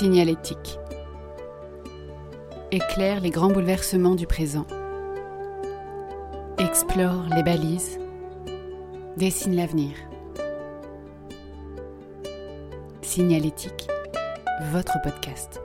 Signalétique. Éclaire les grands bouleversements du présent. Explore les balises. Dessine l'avenir. Signalétique, votre podcast.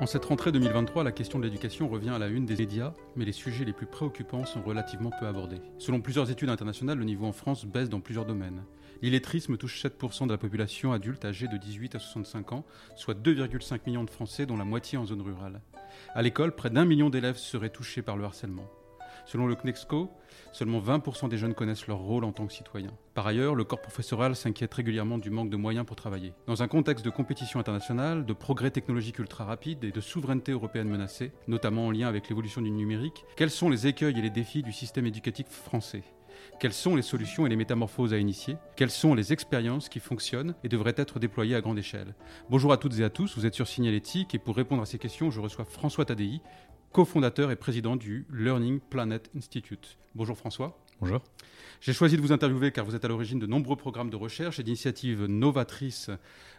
En cette rentrée 2023, la question de l'éducation revient à la une des médias, mais les sujets les plus préoccupants sont relativement peu abordés. Selon plusieurs études internationales, le niveau en France baisse dans plusieurs domaines. L'illettrisme touche 7% de la population adulte âgée de 18 à 65 ans, soit 2,5 millions de Français, dont la moitié en zone rurale. À l'école, près d'un million d'élèves seraient touchés par le harcèlement. Selon le CNEXCO, seulement 20% des jeunes connaissent leur rôle en tant que citoyens. Par ailleurs, le corps professoral s'inquiète régulièrement du manque de moyens pour travailler. Dans un contexte de compétition internationale, de progrès technologiques ultra rapides et de souveraineté européenne menacée, notamment en lien avec l'évolution du numérique, quels sont les écueils et les défis du système éducatif français? Quelles sont les solutions et les métamorphoses à initier? Quelles sont les expériences qui fonctionnent et devraient être déployées à grande échelle? Bonjour à toutes et à tous, vous êtes sur Signalétique et pour répondre à ces questions, je reçois François Tadei, cofondateur et président du Learning Planet Institute. Bonjour François. Bonjour. J'ai choisi de vous interviewer car vous êtes à l'origine de nombreux programmes de recherche et d'initiatives novatrices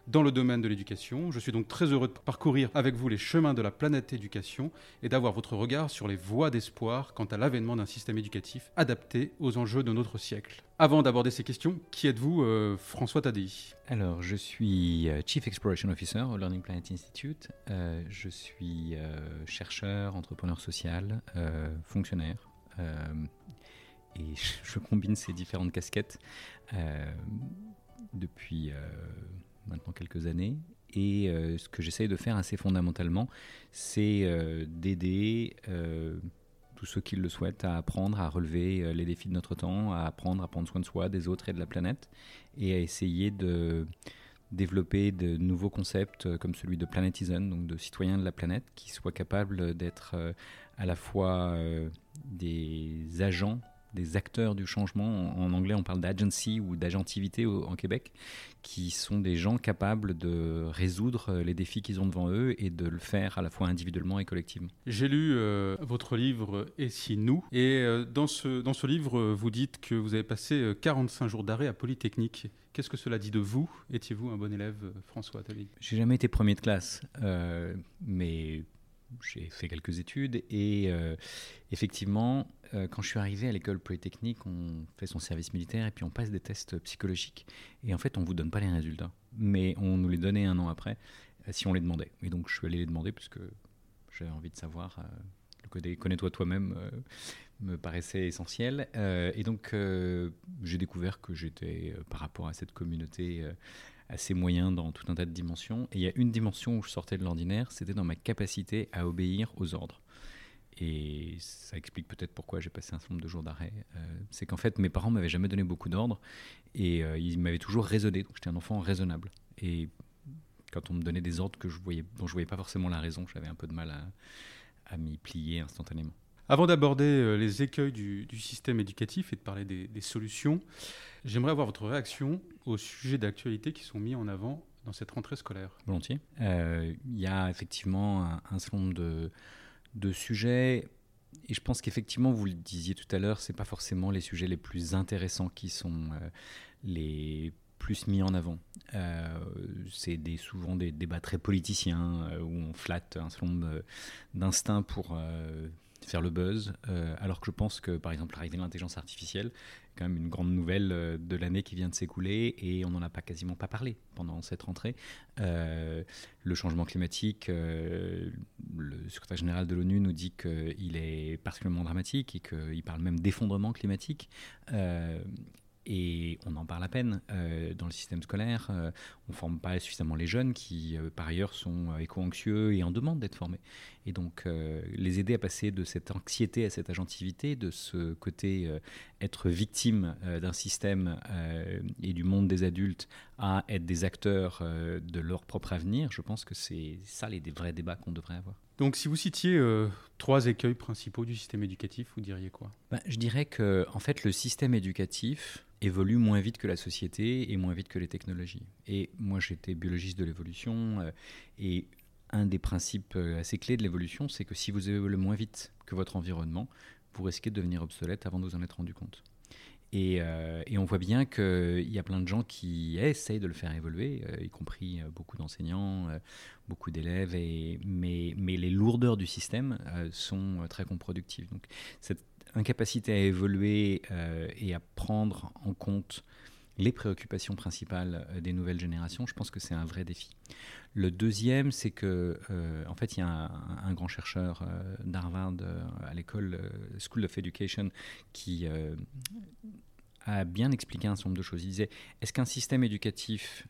dans le domaine de l'éducation. Je suis donc très heureux de parcourir avec vous les chemins de la planète éducation et d'avoir votre regard sur les voies d'espoir quant à l'avènement d'un système éducatif adapté aux enjeux de notre siècle. Avant d'aborder ces questions, qui êtes-vous, euh, François Tadei? Alors, je suis euh, Chief Exploration Officer au Learning Planet Institute. Euh, je suis chercheur, entrepreneur social, fonctionnaire. Et je combine ces différentes casquettes depuis maintenant quelques années. Et euh, ce que j'essaye de faire assez fondamentalement, c'est euh, d'aider euh, tous ceux qui le souhaitent à apprendre à relever les défis de notre temps, à apprendre à prendre soin de soi, des autres et de la planète, et à essayer de développer de nouveaux concepts comme celui de planetizen, donc de citoyens de la planète, qui soient capables d'être à la fois des agents des acteurs du changement. En, anglais, on parle d'agency ou d'agentivité en Québec, qui sont des gens capables de résoudre euh, les défis qu'ils ont devant eux et de le faire à la fois individuellement et collectivement. J'ai lu euh, votre livre Et si nous? Et euh, dans, ce, dans ce livre, vous dites que vous avez passé 45 jours d'arrêt à Polytechnique. Qu'est-ce que cela dit de vous? Étiez-vous un bon élève, François Attali J'ai jamais été premier de classe, mais j'ai fait quelques études et effectivement, euh, quand je suis arrivé à l'école polytechnique, on fait son service militaire et puis on passe des tests psychologiques. Et en fait, on ne vous donne pas les résultats. Mais on nous les donnait un an après euh, si on les demandait. Et donc, je suis allé les demander parce que j'avais envie de savoir. Euh, le côté connais-toi toi-même me paraissait essentiel. et donc, j'ai découvert que j'étais, par rapport à cette communauté, assez moyen dans tout un tas de dimensions. Et il y a une dimension où je sortais de l'ordinaire, c'était dans ma capacité à obéir aux ordres. Et ça explique peut-être pourquoi j'ai passé un certain nombre de jours d'arrêt. Euh, c'est qu'en fait, mes parents m'avaient jamais donné beaucoup d'ordres et euh, ils m'avaient toujours raisonné. Donc j'étais un enfant raisonnable. Et quand on me donnait des ordres que je voyais, dont je voyais pas forcément la raison, j'avais un peu de mal à, m'y plier instantanément. Avant d'aborder euh, les écueils du, système éducatif et de parler des, solutions, j'aimerais avoir votre réaction aux sujets d'actualité qui sont mis en avant dans cette rentrée scolaire. Volontiers. Il y a effectivement un, un certain nombre de de sujets. Et je pense qu'effectivement, vous le disiez tout à l'heure, c'est pas forcément les sujets les plus intéressants qui sont euh, les plus mis en avant. Euh, c'est des, souvent des débats très politiciens euh, où on flatte un certain nombre d'instincts pour faire le buzz, alors que je pense que par exemple l'arrivée de l'intelligence artificielle quand même une grande nouvelle euh, de l'année qui vient de s'écouler et on n'en a pas quasiment pas parlé pendant cette rentrée. Euh, le changement climatique, euh, le secrétaire général de l'ONU nous dit qu'il est particulièrement dramatique et qu'il parle même d'effondrement climatique. Et on en parle à peine euh, dans le système scolaire. Euh, on ne forme pas suffisamment les jeunes qui, euh, par ailleurs, sont éco-anxieux et en demande d'être formés. Et donc, les aider à passer de cette anxiété à cette agentivité, de ce côté être victime d'un système et du monde des adultes à être des acteurs de leur propre avenir, je pense que c'est ça les vrais débats qu'on devrait avoir. Donc, si vous citiez trois écueils principaux du système éducatif, vous diriez quoi? Ben, Je dirais que, en fait, le système éducatif évolue moins vite que la société et moins vite que les technologies. Et moi, j'étais biologiste de l'évolution euh, et un des principes euh, assez clés de l'évolution, c'est que si vous évoluez moins vite que votre environnement, vous risquez de devenir obsolète avant de vous en être rendu compte. Et, on voit bien qu'il y a plein de gens qui essayent de le faire évoluer, y compris beaucoup d'enseignants, beaucoup d'élèves, mais, mais les lourdeurs du système sont très contre-productives. Donc cette incapacité à évoluer et à prendre en compte les préoccupations principales euh, des nouvelles générations, je pense que c'est un vrai défi. Le deuxième, c'est que, euh, en fait, il y a un, grand chercheur euh, d'Harvard à l'école School of Education qui a bien expliqué un certain nombre de choses. Il disait est-ce qu'un système éducatif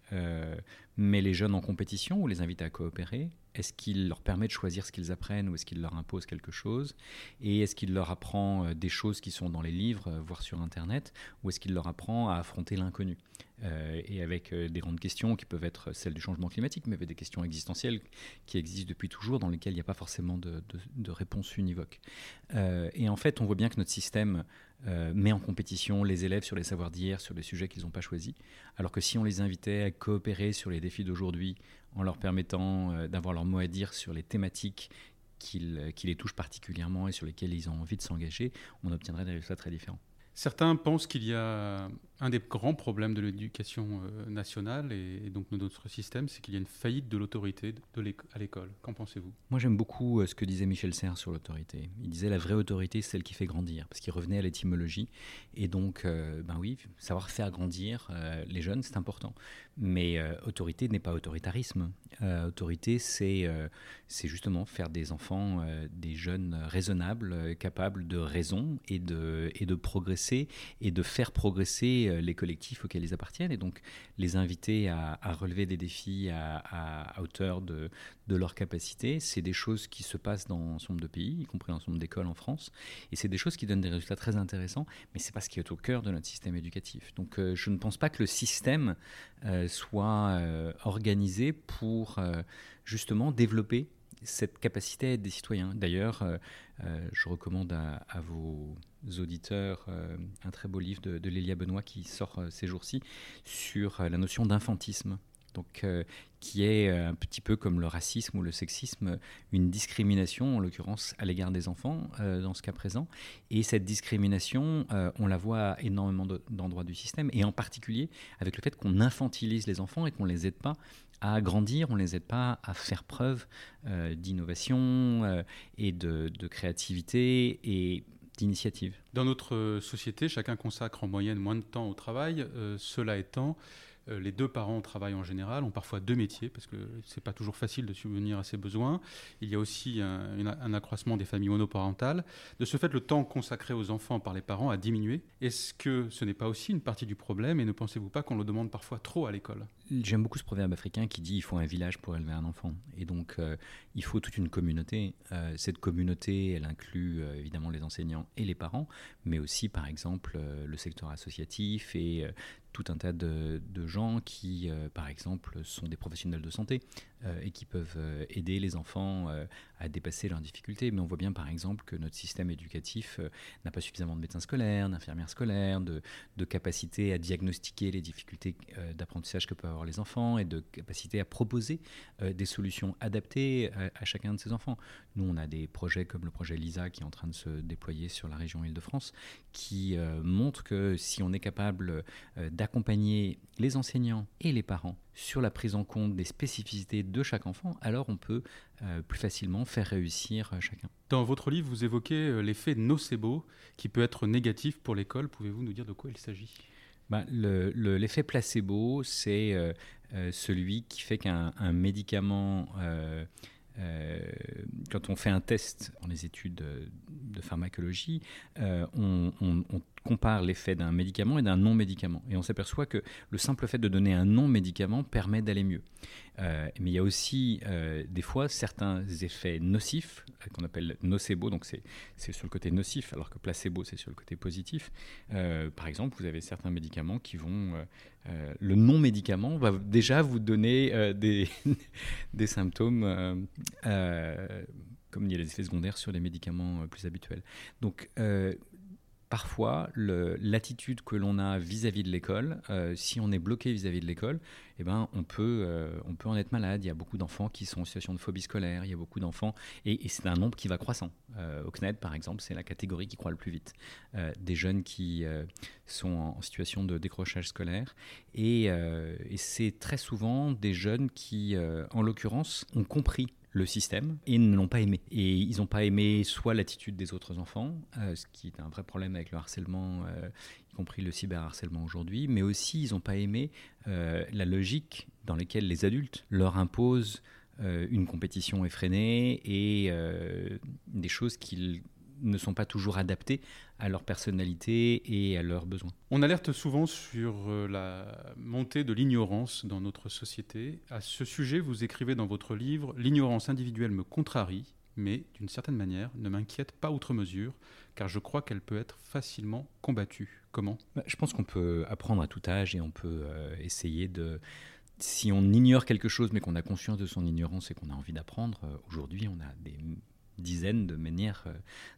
met les jeunes en compétition ou les invite à coopérer? Est-ce qu'il leur permet de choisir ce qu'ils apprennent ou est-ce qu'il leur impose quelque chose? Et est-ce qu'il leur apprend euh, des choses qui sont dans les livres, euh, voire sur Internet, ou est-ce qu'il leur apprend à affronter l'inconnu? Euh, Et avec des grandes questions qui peuvent être celles du changement climatique, mais avec des questions existentielles qui existent depuis toujours, dans lesquelles il n'y a pas forcément de réponse univoque. et en fait, on voit bien que notre système euh, met en compétition les élèves sur les savoirs d'hier, sur les sujets qu'ils n'ont pas choisis. Alors que si on les invitait à coopérer sur les défis d'aujourd'hui, en leur permettant euh, d'avoir leur mot à dire sur les thématiques qui les touchent particulièrement et sur lesquelles ils ont envie de s'engager, on obtiendrait des résultats très différents. Certains pensent qu'il y a un des grands problèmes de l'éducation euh, nationale et, donc de notre système, c'est qu'il y a une faillite de l'autorité à l'école. Qu'en pensez-vous? Moi, j'aime beaucoup euh, ce que disait Michel Serres sur l'autorité. Il disait la vraie autorité, c'est celle qui fait grandir, parce qu'il revenait à l'étymologie. Et donc, euh, ben oui, savoir faire grandir les jeunes, c'est important. Mais autorité n'est pas autoritarisme. autorité, c'est c'est justement faire des enfants, des jeunes raisonnables, capables de raison et de, et de progresser et de faire progresser euh, les collectifs auxquels ils appartiennent et donc les inviter à, relever des défis à, hauteur de, de leur capacité. C'est des choses qui se passent dans un certain nombre de pays, y compris dans un certain nombre d'écoles en France, et c'est des choses qui donnent des résultats très intéressants, mais c'est pas ce qui est au cœur de notre système éducatif. Donc euh, je ne pense pas que le système euh, soit organisé pour justement développer cette capacité à être des citoyens. D'ailleurs, euh, euh, je recommande à, vos auditeurs euh, un très beau livre de Lélia Benoît qui sort ces jours-ci sur la notion d'infantisme. Donc, qui est un petit peu comme le racisme ou le sexisme, une discrimination, en l'occurrence à l'égard des enfants, dans ce cas présent. Et cette discrimination, on la voit à énormément d'endroits du système, et en particulier avec le fait qu'on infantilise les enfants et qu'on ne les aide pas à grandir, on ne les aide pas à faire preuve euh, d'innovation euh, et de, créativité et d'initiative. Dans notre société, chacun consacre en moyenne moins de temps au travail. Euh, cela étant, euh, les deux parents travaillent en général, ont parfois deux métiers parce que c'est pas toujours facile de subvenir à ses besoins. Il y a aussi un, accroissement des familles monoparentales. De ce fait, le temps consacré aux enfants par les parents a diminué. Est-ce que ce n'est pas aussi une partie du problème et ne pensez-vous pas qu'on le demande parfois trop à l'école? J'aime beaucoup ce proverbe africain qui dit il faut un village pour élever un enfant. Et donc euh, il faut toute une communauté. Euh, cette communauté, elle inclut évidemment les enseignants et les parents, mais aussi par exemple le secteur associatif et tout un tas de, gens qui, euh, par exemple, sont des professionnels de santé euh, et qui peuvent euh, aider les enfants à dépasser leurs difficultés. Mais on voit bien, par exemple, que notre système éducatif n'a pas suffisamment de médecins scolaires, d'infirmières scolaires, de, de, capacité à diagnostiquer les difficultés d'apprentissage que peuvent avoir les enfants et de capacité à proposer des solutions adaptées à, chacun de ces enfants. Nous, on a des projets comme le projet LISA qui est en train de se déployer sur la région Île-de-France, qui montre que si on est capable d'accompagner les enseignants et les parents sur la prise en compte des spécificités de chaque enfant, alors on peut euh, plus facilement faire réussir euh, chacun. Dans votre livre, vous évoquez euh, l'effet nocebo qui peut être négatif pour l'école. Pouvez-vous nous dire de quoi il s'agit? Bah, L'effet placebo, c'est celui qui fait qu'un médicament euh, quand on fait un test dans les études de, pharmacologie, euh, on, compare l'effet d'un médicament et d'un non-médicament. Et on s'aperçoit que le simple fait de donner un non-médicament permet d'aller mieux. Euh, mais il y a aussi des fois certains effets nocifs qu'on appelle nocebo, donc c'est sur le côté nocif, alors que placebo c'est sur le côté positif. par exemple, vous avez certains médicaments qui vont euh, le non-médicament va déjà vous donner euh, des, des, symptômes euh, comme il y a les effets secondaires sur les médicaments plus habituels. Donc parfois l'attitude que l'on a vis-à-vis de l'école, euh, si on est bloqué vis-à-vis de l'école, eh ben, on, peut, euh, on peut en être malade. Il y a beaucoup d'enfants qui sont en situation de phobie scolaire, il y a beaucoup d'enfants, et, c'est un nombre qui va croissant. Euh, au CNED, par exemple, c'est la catégorie qui croît le plus vite. des jeunes qui sont en, situation de décrochage scolaire, et, et c'est très souvent des jeunes qui, en l'occurrence, ont compris le système et ne l'ont pas aimé. Et ils n'ont pas aimé soit l'attitude des autres enfants, euh, ce qui est un vrai problème avec le harcèlement, euh, y compris le cyberharcèlement aujourd'hui, mais aussi ils n'ont pas aimé euh, la logique dans laquelle les adultes leur imposent une compétition effrénée et des choses qu'ils ne sont pas toujours adaptés à leur personnalité et à leurs besoins. On alerte souvent sur euh, la montée de l'ignorance dans notre société. À ce sujet, vous écrivez dans votre livre L'ignorance individuelle me contrarie, mais d'une certaine manière ne m'inquiète pas outre mesure, car je crois qu'elle peut être facilement combattue. Comment? Bah, Je pense qu'on peut apprendre à tout âge et on peut euh, essayer de si on ignore quelque chose mais qu'on a conscience de son ignorance et qu'on a envie d'apprendre, euh, aujourd'hui on a des dizaines de manières euh,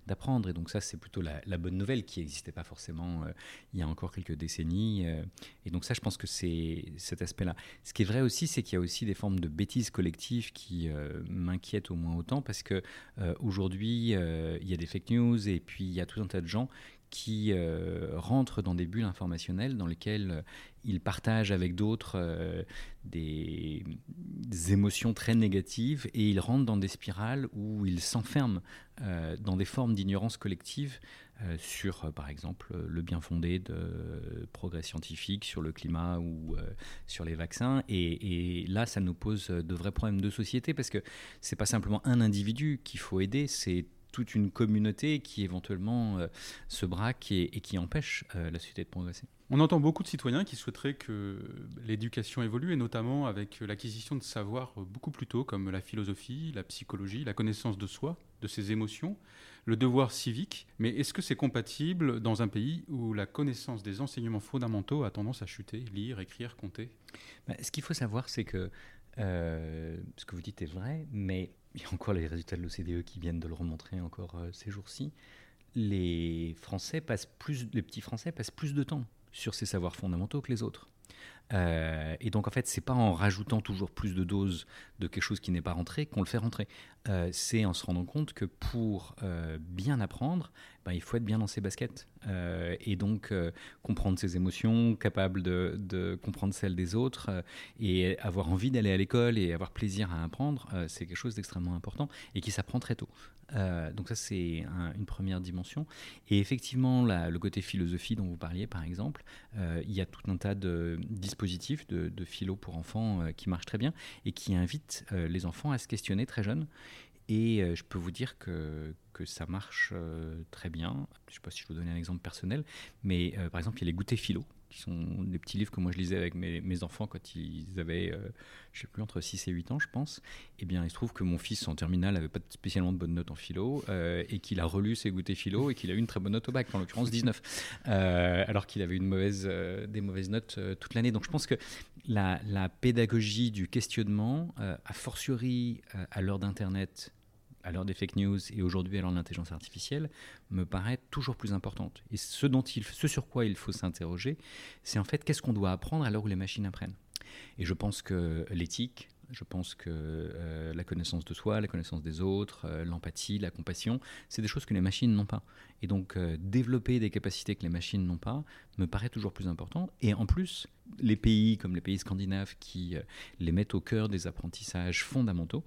d'apprendre. Et donc ça, c'est plutôt la, bonne nouvelle qui n'existait pas forcément euh, il y a encore quelques décennies. Euh. et donc ça, je pense que c'est cet aspect-là. Ce qui est vrai aussi, c'est qu'il y a aussi des formes de bêtises collectives qui m'inquiètent au moins autant parce que aujourd'hui, il y a des fake news et puis il y a tout un tas de gens qui euh, rentrent dans des bulles informationnelles dans lesquelles euh, ils partagent avec d'autres euh, des, émotions très négatives et ils rentrent dans des spirales où ils s'enferment dans des formes d'ignorance collective sur, par exemple, le bien fondé de progrès scientifiques, sur le climat ou sur les vaccins. Et, et, là, ça nous pose de vrais problèmes de société parce que c'est pas simplement un individu qu'il faut aider, c'est toute une communauté qui éventuellement euh, se braque et, qui empêche euh, la société de progresser. On entend beaucoup de citoyens qui souhaiteraient que l'éducation évolue, et notamment avec l'acquisition de savoirs beaucoup plus tôt, comme la philosophie, la psychologie, la connaissance de soi, de ses émotions, le devoir civique. Mais est-ce que c'est compatible dans un pays où la connaissance des enseignements fondamentaux a tendance à chuter, lire, écrire, compter? Bah, Ce qu'il faut savoir, c'est que euh, ce que vous dites est vrai, mais il y a encore les résultats de l'OCDE qui viennent de le remontrer encore euh, ces jours-ci. Les Français passent plus, les petits Français passent plus de temps sur ces savoirs fondamentaux que les autres. Euh, et donc en fait, c'est pas en rajoutant toujours plus de doses de quelque chose qui n'est pas rentré qu'on le fait rentrer. Euh, c'est en se rendant compte que pour euh, bien apprendre, ben, il faut être bien dans ses baskets et donc comprendre ses émotions, capable de, de, comprendre celles des autres et avoir envie d'aller à l'école et avoir plaisir à apprendre, c'est quelque chose d'extrêmement important et qui s'apprend très tôt. donc ça c'est une première dimension. Et effectivement, le côté philosophie dont vous parliez par exemple, il y a tout un tas de dispositifs de, de philo pour enfants qui marchent très bien et qui invitent les enfants à se questionner très jeunes et euh, je peux vous dire que, ça marche euh, très bien. Je ne sais pas si je vous donner un exemple personnel, mais euh, par exemple, il y a les goûters philo, qui sont des petits livres que moi je lisais avec mes, enfants quand ils avaient, je sais plus, entre 6 et 8 ans, je pense. Eh bien, il se trouve que mon fils en terminale n'avait pas spécialement de bonnes notes en philo, et qu'il a relu ses goûters philo, et qu'il a eu une très bonne note au bac, en l'occurrence 19, alors qu'il avait une des mauvaises notes toute l'année. Donc je pense que la, pédagogie du questionnement, a fortiori à l'heure d'Internet, à l'heure des fake news et aujourd'hui à l'heure de l'intelligence artificielle, me paraît toujours plus importante. Et ce, ce sur quoi il faut s'interroger, c'est en fait qu'est-ce qu'on doit apprendre à l'heure où les machines apprennent. Et je pense que l'éthique, je pense que euh, la connaissance de soi, la connaissance des autres, euh, l'empathie, la compassion, c'est des choses que les machines n'ont pas. Et donc euh, développer des capacités que les machines n'ont pas me paraît toujours plus important. Et en plus, les pays comme les pays scandinaves qui les mettent au cœur des apprentissages fondamentaux,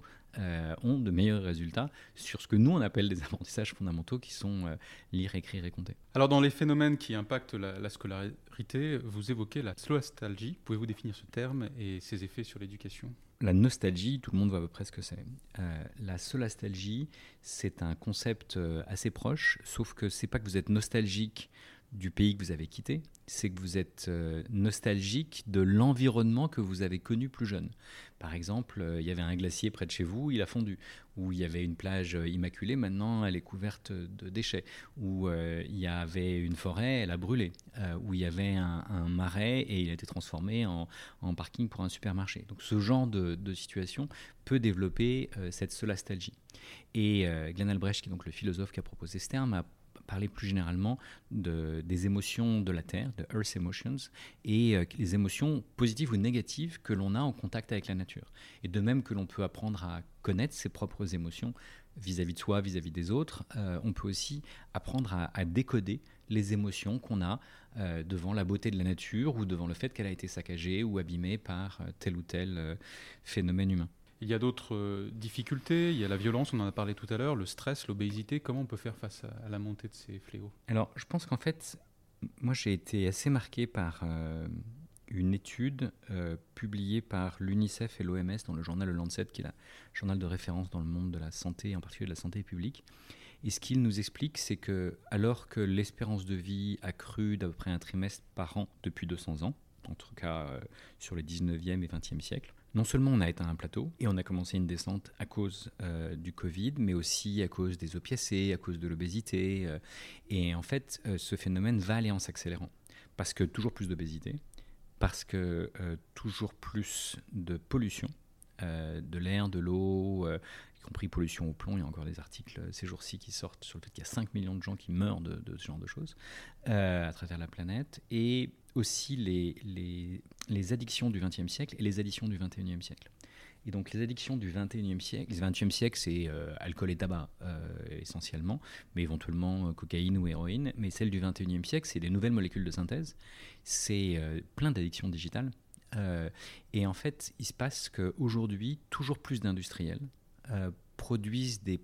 ont de meilleurs résultats sur ce que nous on appelle des apprentissages fondamentaux qui sont lire, écrire et compter. Alors dans les phénomènes qui impactent la, scolarité, vous évoquez la sloastalgie. Pouvez-vous définir ce terme et ses effets sur l'éducation? La nostalgie, tout le monde voit à peu près ce que c'est. Euh, la solastalgie, c'est un concept assez proche, sauf que c'est pas que vous êtes nostalgique du pays que vous avez quitté, c'est que vous êtes euh, nostalgique de l'environnement que vous avez connu plus jeune. Par exemple, euh, il y avait un glacier près de chez vous, il a fondu. Ou il y avait une plage euh, immaculée, maintenant elle est couverte de déchets. Ou il y avait une forêt, elle a brûlé. ou il y avait un, marais et il a été transformé en, parking pour un supermarché. Donc ce genre de, de situation peut développer cette solastalgie. Et Glenn Albrecht, qui est donc le philosophe qui a proposé ce terme, a parler plus généralement de, des émotions de la Terre, de Earth Emotions, et les émotions positives ou négatives que l'on a en contact avec la nature. Et de même que l'on peut apprendre à connaître ses propres émotions vis-à-vis de soi, vis-à-vis des autres, on peut aussi apprendre à, décoder les émotions qu'on a euh, devant la beauté de la nature ou devant le fait qu'elle a été saccagée ou abîmée par euh, tel ou tel euh, phénomène humain. Il y a d'autres difficultés, il y a la violence, on en a parlé tout à l'heure, le stress, l'obésité. Comment on peut faire face à, la montée de ces fléaux? Alors, je pense qu'en fait, moi j'ai été assez marqué par une étude publiée par l'UNICEF et l'OMS dans le journal Le Lancet, qui est le journal de référence dans le monde de la santé, en particulier de la santé publique, et ce qu'il nous explique, c'est que alors que l'espérance de vie a cru d'à peu près un trimestre par an depuis 200 ans, en tout cas euh, sur les 19e et 20e siècles, non seulement on a atteint un plateau et on a commencé une descente à cause euh, du Covid, mais aussi à cause des opiacés, à cause de l'obésité. Euh, et en fait, ce phénomène va aller en s'accélérant. Parce que toujours plus d'obésité, parce que toujours plus de pollution, de l'air, de l'eau, compris pollution au plomb. Il y a encore des articles euh, ces jours-ci qui sortent sur le fait qu'il y a 5 millions de gens qui meurent de, ce genre de choses euh, à travers la planète. Et aussi les, les, les addictions du XXe siècle et les addictions du XXIe siècle. Et donc les addictions du 21e siècle, le 20e siècle, c'est euh, alcool et tabac essentiellement, mais éventuellement cocaïne ou héroïne. Mais celle du 21e siècle, c'est des nouvelles molécules de synthèse. C'est plein d'addictions digitales. et en fait, il se passe qu'aujourd'hui, toujours plus d'industriels euh, produisent des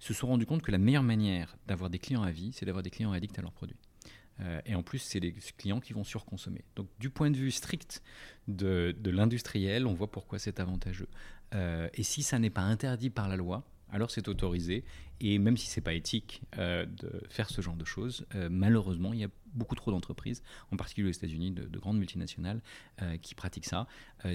se sont rendus compte que la meilleure manière d'avoir des clients à vie, c'est d'avoir des clients addicts à leurs produits. Euh, et en plus, c'est des clients qui vont surconsommer. Donc, du point de vue strict de, de l'industriel, on voit pourquoi c'est avantageux. Euh, et si ça n'est pas interdit par la loi, alors c'est autorisé. Et même si c'est pas éthique euh, de faire ce genre de choses, euh, malheureusement, il y a beaucoup trop d'entreprises, en particulier aux États-Unis, de, grandes multinationales, euh, qui pratiquent ça.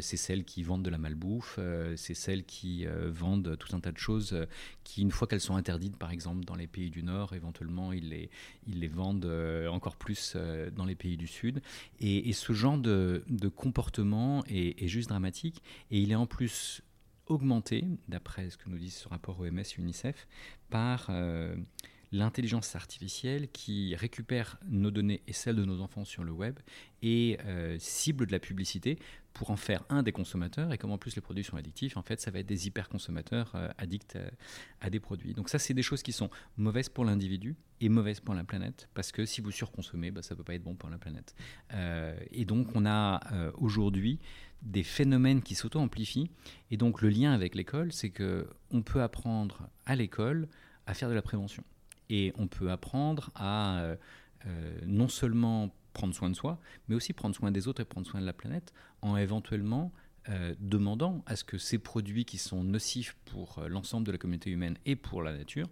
c'est celles qui vendent de la malbouffe, c'est celles qui vendent tout un tas de choses qui, une fois qu'elles sont interdites, par exemple, dans les pays du Nord, éventuellement, ils les, vendent encore plus dans les pays du Sud. Et, ce genre de, comportement est juste dramatique. Et il est en plus augmenté, d'après ce que nous dit ce rapport OMS UNICEF, par euh, l'intelligence artificielle qui récupère nos données et celles de nos enfants sur le web et euh, cible de la publicité pour en faire un des consommateurs. Et comme en plus les produits sont addictifs, en fait, ça va être des hyper-consommateurs euh, addicts à, des produits. Donc ça, c'est des choses qui sont mauvaises pour l'individu et mauvaises pour la planète, parce que si vous surconsommez, bah, ça ne peut pas être bon pour la planète. et donc on a aujourd'hui des phénomènes qui s'auto-amplifient. Et donc le lien avec l'école, c'est que on peut apprendre à l'école à faire de la prévention. Et on peut apprendre à euh, euh, non seulement prendre soin de soi, mais aussi prendre soin des autres et prendre soin de la planète en éventuellement euh, demandant à ce que ces produits qui sont nocifs pour l'ensemble de la communauté humaine et pour la nature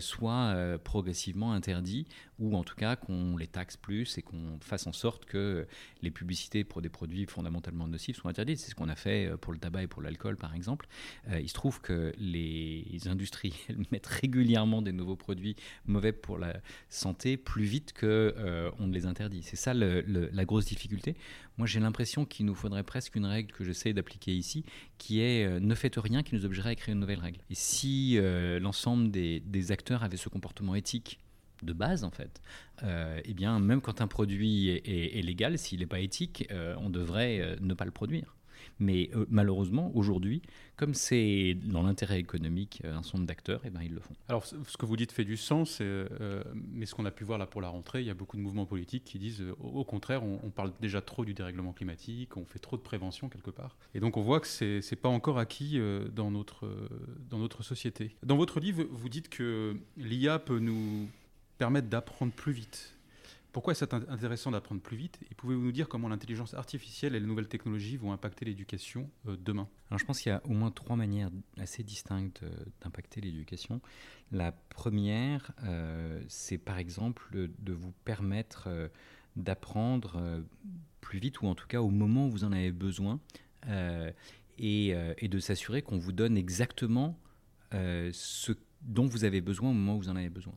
soient progressivement interdits ou en tout cas qu'on les taxe plus et qu'on fasse en sorte que les publicités pour des produits fondamentalement nocifs soient interdites. C'est ce qu'on a fait pour le tabac et pour l'alcool par exemple. il se trouve que les industriels mettent régulièrement des nouveaux produits mauvais pour la santé plus vite qu'on on ne les interdit. C'est ça la grosse difficulté. Moi j'ai l'impression qu'il nous faudrait presque une règle que je sais d'appliquer ici, qui est euh, ne faites rien qui nous obligerait à créer une nouvelle règle. Et si euh, l'ensemble des, acteurs avaient ce comportement éthique de base en fait, euh, eh bien même quand un produit est, légal, s'il n'est pas éthique, on devrait ne pas le produire. Mais euh, malheureusement, aujourd'hui, comme c'est dans l'intérêt économique euh, un nombre d'acteurs, eh ben, ils le font. Alors, ce que vous dites fait du sens, euh, mais ce qu'on a pu voir là pour la rentrée, il y a beaucoup de mouvements politiques qui disent au contraire, on, parle déjà trop du dérèglement climatique, on fait trop de prévention quelque part. Et donc, on voit que c'est n'est pas encore acquis dans, notre, dans notre société. Dans votre livre, vous dites que l'IA peut nous permettre d'apprendre plus vite. Pourquoi est-ce intéressant d'apprendre plus vite? Et pouvez-vous nous dire comment l'intelligence artificielle et les nouvelles technologies vont impacter l'éducation euh, demain? Alors je pense qu'il y a au moins trois manières assez distinctes euh, d'impacter l'éducation. La première, euh, c'est par exemple de vous permettre d'apprendre plus vite ou en tout cas au moment où vous en avez besoin et, et, de s'assurer qu'on vous donne exactement ce dont vous avez besoin au moment où vous en avez besoin.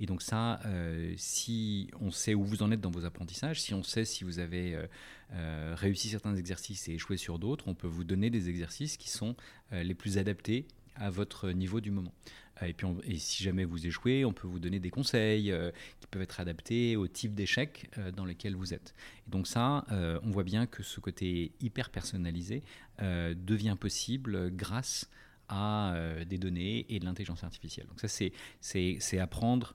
Et donc ça, euh, si on sait où vous en êtes dans vos apprentissages, si on sait si vous avez euh, euh, réussi certains exercices et échoué sur d'autres, on peut vous donner des exercices qui sont les plus adaptés à votre niveau du moment. Et, puis et si jamais vous échouez, on peut vous donner des conseils qui peuvent être adaptés au type d'échec dans lequel vous êtes. Et donc ça, on voit bien que ce côté hyper personnalisé devient possible grâce à des données et de l'intelligence artificielle. Donc ça, c'est apprendre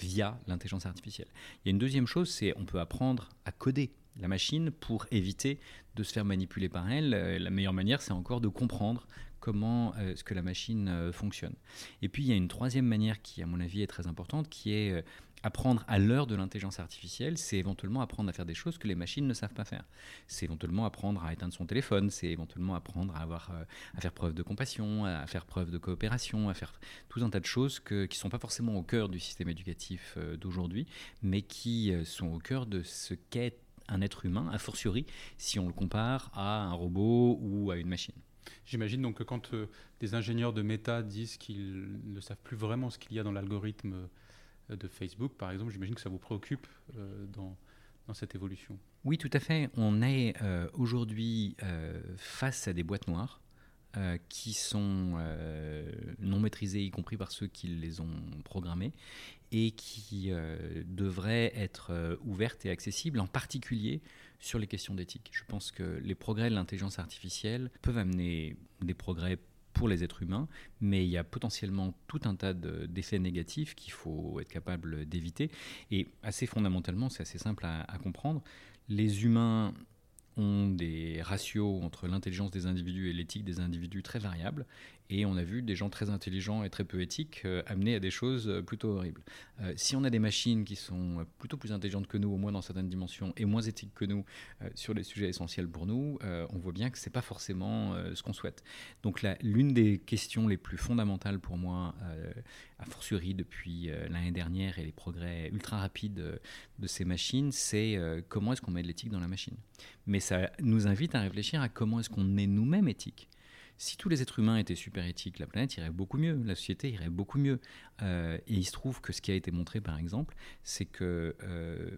via l'intelligence artificielle. Il y a une deuxième chose, c'est on peut apprendre à coder la machine pour éviter de se faire manipuler par elle. Euh, la meilleure manière, c'est encore de comprendre comment euh, ce que la machine euh, fonctionne. Et puis il y a une troisième manière qui, à mon avis, est très importante, qui est apprendre à l'heure de l'intelligence artificielle, c'est éventuellement apprendre à faire des choses que les machines ne savent pas faire. C'est éventuellement apprendre à éteindre son téléphone, c'est éventuellement apprendre à, avoir, à faire preuve de compassion, à faire preuve de coopération, à faire tout un tas de choses qui ne sont pas forcément au cœur du système éducatif d'aujourd'hui, mais qui sont au cœur de ce qu'est un être humain, a fortiori si on le compare à un robot ou à une machine. J'imagine donc que quand euh, des ingénieurs de méta disent qu'ils ne savent plus vraiment ce qu'il y a dans l'algorithme euh, de Facebook, par exemple, j'imagine que ça vous préoccupe euh, dans, cette évolution. Oui, tout à fait. On est aujourd'hui face à des boîtes noires. qui sont non maîtrisées, y compris par ceux qui les ont programmées, et qui euh, devrait être euh, ouverte et accessible, en particulier sur les questions d'éthique. Je pense que les progrès de l'intelligence artificielle peuvent amener des progrès pour les êtres humains, mais il y a potentiellement tout un tas d'effets négatifs qu'il faut être capable d'éviter. Et assez fondamentalement, c'est assez simple à, comprendre, les humains ont des ratios entre l'intelligence des individus et l'éthique des individus très variables. Et on a vu des gens très intelligents et très peu éthiques euh, amener à des choses euh, plutôt horribles. Euh, si on a des machines qui sont plutôt plus intelligentes que nous, au moins dans certaines dimensions, et moins éthiques que nous sur les sujets essentiels pour nous, on voit bien que ce n'est pas forcément ce qu'on souhaite. Donc l'une des questions les plus fondamentales pour moi, a fortiori depuis l'année dernière et les progrès ultra rapides de ces machines, c'est comment est-ce qu'on met de l'éthique dans la machine? Mais ça nous invite à réfléchir à comment est-ce qu'on est nous-mêmes éthiques. Si tous les êtres humains étaient super éthiques, la planète irait beaucoup mieux, la société irait beaucoup mieux. Euh, et il se trouve que ce qui a été montré, par exemple, c'est que euh,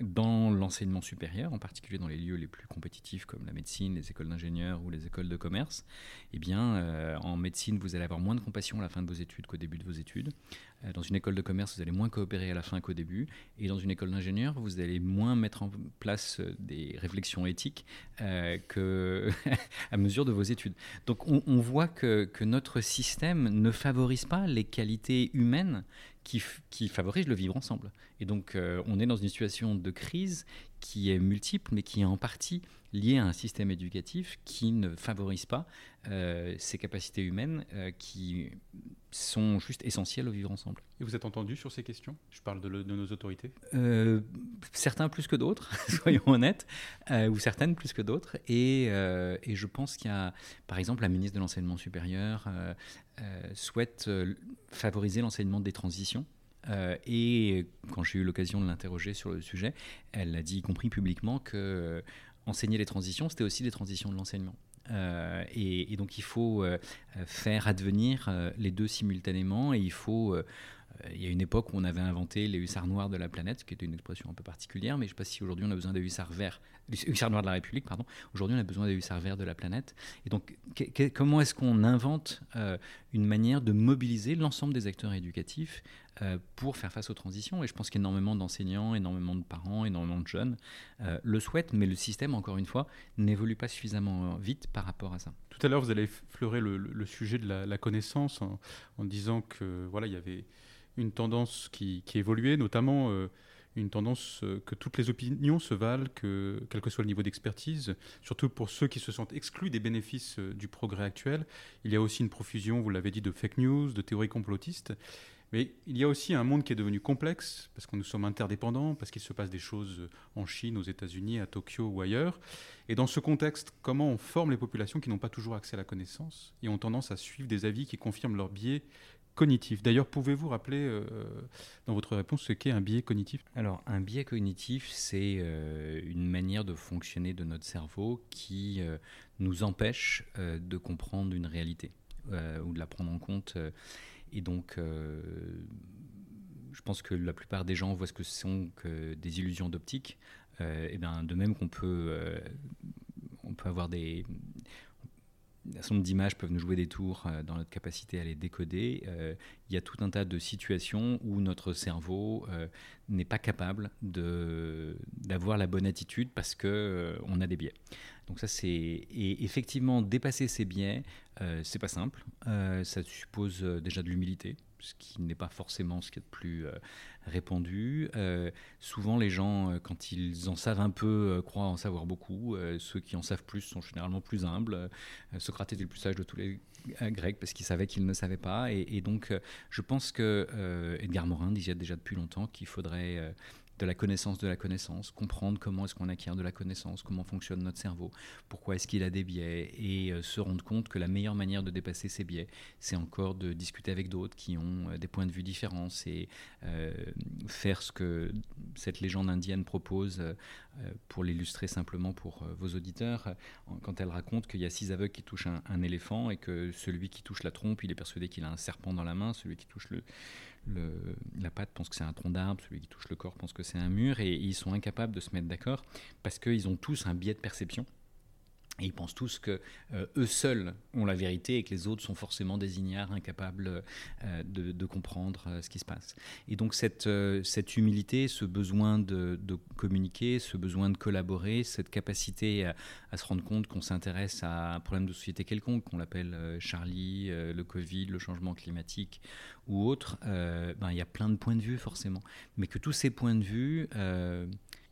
dans l'enseignement supérieur, en particulier dans les lieux les plus compétitifs comme la médecine, les écoles d'ingénieurs ou les écoles de commerce, eh bien, euh, en médecine, vous allez avoir moins de compassion à la fin de vos études qu'au début de vos études. Euh, dans une école de commerce, vous allez moins coopérer à la fin qu'au début. Et dans une école d'ingénieur, vous allez moins mettre en place euh, des réflexions éthiques euh, à mesure de vos études. Donc on, voit que, notre système ne favorise pas les qualités humaines qui, favorisent le vivre ensemble. Et donc on est dans une situation de crise qui est multiple, mais qui est en partie liée à un système éducatif qui ne favorise pas euh, ces capacités humaines euh, qui sont juste essentielles au vivre ensemble. Et vous êtes entendu sur ces questions? Je parle de, de nos autorités euh, Certains plus que d'autres, soyons honnêtes, ou certaines plus que d'autres. Et, et, je pense qu'il y a, par exemple, la ministre de l'Enseignement supérieur souhaite favoriser l'enseignement des transitions. et quand j'ai eu l'occasion de l'interroger sur le sujet, elle a dit, y compris publiquement, que enseigner les transitions, c'était aussi des transitions de l'enseignement. Euh, et, donc il faut euh, faire advenir euh, les deux simultanément et il faut il y a une époque où on avait inventé les hussards noirs de la planète, qui était une expression un peu particulière, mais je ne sais pas si aujourd'hui on a besoin des hussards verts, hussards noirs de la République, pardon. Aujourd'hui on a besoin des hussards verts de la planète. Et donc comment est-ce qu'on invente une manière de mobiliser l'ensemble des acteurs éducatifs euh, pour faire face aux transitions? Et je pense qu'énormément d'enseignants, énormément de parents, énormément de jeunes euh, le souhaitent, mais le système, encore une fois, n'évolue pas suffisamment vite par rapport à ça. Tout à l'heure, vous allez effleurer le, sujet de la, connaissance en, disant que voilà, il y avait une tendance qui, évoluait, notamment euh, une tendance que toutes les opinions se valent, que, quel que soit le niveau d'expertise, surtout pour ceux qui se sentent exclus des bénéfices du progrès actuel. Il y a aussi une profusion, vous l'avez dit, de fake news, de théories complotistes. Mais il y a aussi un monde qui est devenu complexe, parce que nous sommes interdépendants, parce qu'il se passe des choses en Chine, aux États-Unis, à Tokyo ou ailleurs. Et dans ce contexte, comment on forme les populations qui n'ont pas toujours accès à la connaissance et ont tendance à suivre des avis qui confirment leur biais cognitif. D'ailleurs, pouvez-vous rappeler euh, dans votre réponse ce qu'est un biais cognitif? Alors, un biais cognitif, c'est euh, une manière de fonctionner de notre cerveau qui euh, nous empêche de comprendre une réalité ou de la prendre en compte. Et donc, je pense que la plupart des gens voient ce que sont que des illusions d'optique. Et bien, de même qu'on peut, on peut avoir des, un certain nombre d'images peuvent nous jouer des tours euh, dans notre capacité à les décoder. Euh, il y a tout un tas de situations où notre cerveau euh, n'est pas capable d'avoir la bonne attitude parce qu'on on a des biais. Donc ça c'est et effectivement dépasser ces biais, c'est pas simple. ça suppose déjà de l'humilité, ce qui n'est pas forcément ce qui est le plus répandu. Euh, souvent, les gens, euh, quand ils en savent un peu, euh, croient en savoir beaucoup. ceux qui en savent plus sont généralement plus humbles. Socrate était le plus sage de tous les Grecs parce qu'il savait qu'il ne savait pas. Et, et donc, je pense que Edgar Morin disait déjà depuis longtemps qu'il faudrait de la connaissance de la connaissance, comprendre comment est-ce qu'on acquiert de la connaissance, comment fonctionne notre cerveau, pourquoi est-ce qu'il a des biais, et euh, se rendre compte que la meilleure manière de dépasser ces biais, c'est encore de discuter avec d'autres qui ont euh, des points de vue différents, c'est euh, faire ce que cette légende indienne propose, pour l'illustrer simplement pour vos auditeurs, quand elle raconte qu'il y a six aveugles qui touchent un, un éléphant et que celui qui touche la trompe, il est persuadé qu'il a un serpent dans la main, celui qui touche le la patte pense que c'est un tronc d'arbre, celui qui touche le corps pense que c'est un mur, et ils sont incapables de se mettre d'accord parce qu'ils ont tous un biais de perception. Et ils pensent tous que euh, eux seuls ont la vérité et que les autres sont forcément des ignares, incapables euh, de, comprendre euh, ce qui se passe. Et donc cette, cette humilité, ce besoin de, communiquer, ce besoin de collaborer, cette capacité à, se rendre compte qu'on s'intéresse à un problème de société quelconque, qu'on l'appelle Charlie, le Covid, le changement climatique ou autre, ben, il y a plein de points de vue forcément. Mais que tous ces points de vue,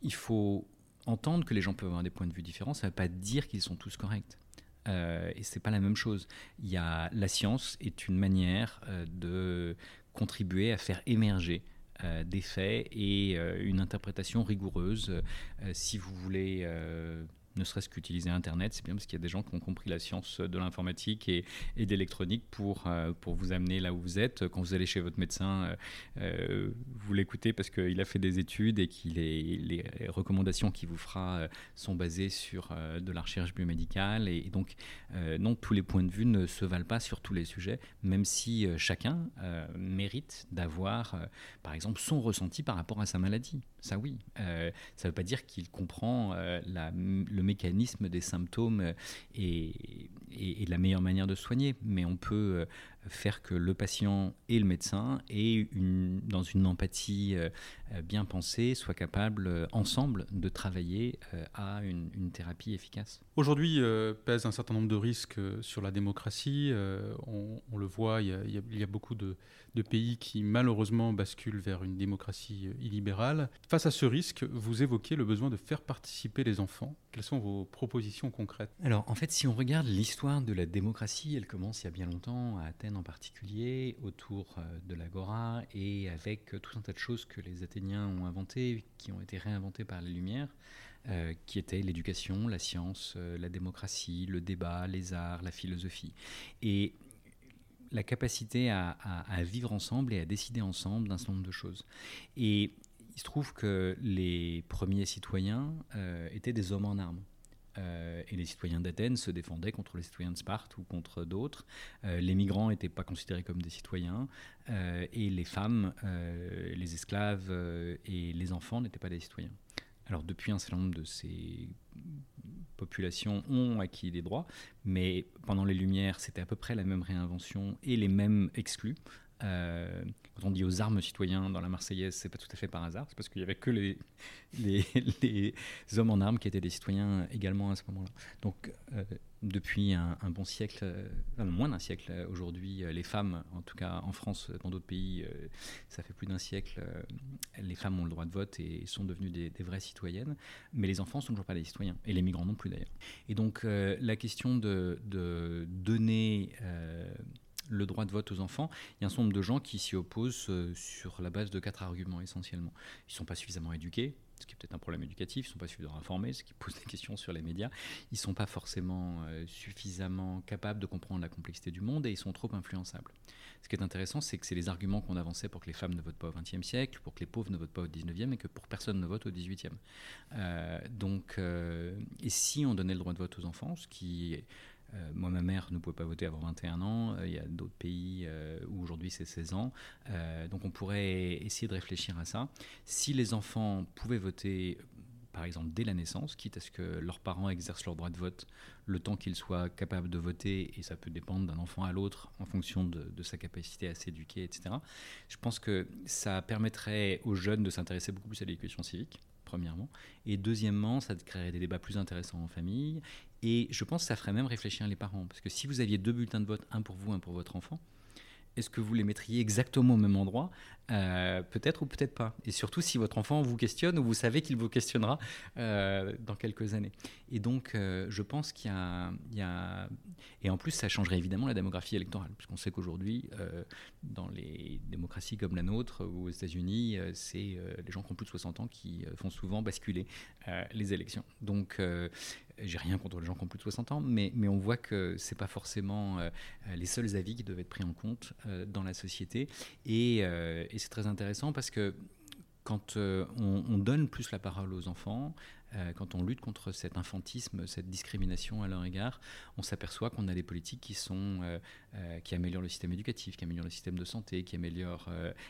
il faut entendre que les gens peuvent avoir des points de vue différents, ça ne veut pas dire qu'ils sont tous corrects. Euh, et c'est pas la même chose. Il y a, la science est une manière euh, de contribuer à faire émerger euh, des faits et euh, une interprétation rigoureuse. si vous voulez ne serait-ce qu'utiliser Internet, c'est bien parce qu'il y a des gens qui ont compris la science de l'informatique et, d'électronique pour, euh, pour vous amener là où vous êtes. Quand vous allez chez votre médecin, euh, euh, vous l'écoutez parce qu'il a fait des études et que les, les, recommandations qu'il vous fera sont basées sur de la recherche biomédicale. Et, donc, non, tous les points de vue ne se valent pas sur tous les sujets, même si chacun mérite d'avoir, par exemple, son ressenti par rapport à sa maladie. Ça oui. ça ne veut pas dire qu'il comprend le mécanisme des symptômes et, et, la meilleure manière de soigner, mais on peut euh, faire que le patient et le médecin, et une, dans une empathie euh, euh, bien pensée, soient capables ensemble de travailler à une, thérapie efficace. Aujourd'hui pèse un certain nombre de risques sur la démocratie. On, le voit, il y a, il y a beaucoup de, de, pays qui malheureusement basculent vers une démocratie illibérale. Face à ce risque, vous évoquez le besoin de faire participer les enfants. Quelles sont vos propositions concrètes? Alors en fait, si on regarde l'histoire, l'histoire de la démocratie, elle commence il y a bien longtemps, à Athènes en particulier, autour euh, de l'agora, et avec euh, tout un tas de choses que les Athéniens ont inventées, qui ont été réinventées par les Lumières, euh, qui étaient l'éducation, la science, la démocratie, le débat, les arts, la philosophie. Et la capacité à, vivre ensemble et à décider ensemble d'un certain nombre de choses. Et il se trouve que les premiers citoyens étaient des hommes en armes. Euh, et les citoyens d'Athènes se défendaient contre les citoyens de Sparte ou contre d'autres. Euh, les migrants n'étaient pas considérés comme des citoyens euh, et les femmes, les esclaves et les enfants n'étaient pas des citoyens. Alors depuis un certain nombre de ces populations ont acquis des droits, mais pendant les Lumières, c'était à peu près la même réinvention et les mêmes exclus. Euh, quand on dit aux armes citoyens dans la Marseillaise, c'est pas tout à fait par hasard, c'est parce qu'il y avait que les, hommes en armes qui étaient des citoyens également à ce moment-là. Donc, euh, depuis un, bon siècle, euh, moins d'un siècle aujourd'hui, les femmes, en tout cas en France, dans d'autres pays, ça fait plus d'un siècle, les femmes ont le droit de vote et sont devenues des, vraies citoyennes, mais les enfants sont toujours pas des citoyens, et les migrants non plus d'ailleurs. Et donc, la question de donner le droit de vote aux enfants, il y a un certain nombre de gens qui s'y opposent euh, sur la base de quatre arguments essentiellement. Ils ne sont pas suffisamment éduqués, ce qui est peut-être un problème éducatif, ils ne sont pas suffisamment informés, ce qui pose des questions sur les médias, ils ne sont pas forcément euh, suffisamment capables de comprendre la complexité du monde et ils sont trop influençables. Ce qui est intéressant, c'est que c'est les arguments qu'on avançait pour que les femmes ne votent pas au XXe siècle, pour que les pauvres ne votent pas au XIXe et que pour personne ne vote au XVIIIe. Euh, donc, et si on donnait le droit de vote aux enfants, ce qui euh, moi, ma mère ne pouvait pas voter avant 21 ans. Euh, il y a d'autres pays euh, où aujourd'hui c'est 16 ans. donc on pourrait essayer de réfléchir à ça. Si les enfants pouvaient voter par exemple dès la naissance, quitte à ce que leurs parents exercent leur droit de vote le temps qu'ils soient capables de voter, et ça peut dépendre d'un enfant à l'autre en fonction de, de sa capacité à s'éduquer, etc. Je pense que ça permettrait aux jeunes de s'intéresser beaucoup plus à l'éducation civique premièrement. Et deuxièmement, ça créerait des débats plus intéressants en famille. Et je pense que ça ferait même réfléchir les parents. Parce que si vous aviez deux bulletins de vote, un pour vous, un pour votre enfant, est-ce que vous les mettriez exactement au même endroit? Euh, Peut-être ou peut-être pas. Et surtout si votre enfant vous questionne ou vous savez qu'il vous questionnera euh, dans quelques années. Et donc, euh, je pense qu'il y, y, a... Et en plus, ça changerait évidemment la démographie électorale. Puisqu'on sait qu'aujourd'hui, dans les démocraties comme la nôtre ou aux États-Unis, c'est les gens qui ont plus de 60 ans qui font souvent basculer les élections. Donc, j'ai rien contre les gens qui ont plus de 60 ans, mais, on voit que ce n'est pas forcément euh, les seuls avis qui doivent être pris en compte euh, dans la société. Et, euh, et c'est très intéressant parce que quand on, on, donne plus la parole aux enfants, quand on lutte contre cet infantisme, cette discrimination à leur égard, on s'aperçoit qu'on a des politiques qui améliorent le système éducatif, qui améliorent le système de santé, qui améliorent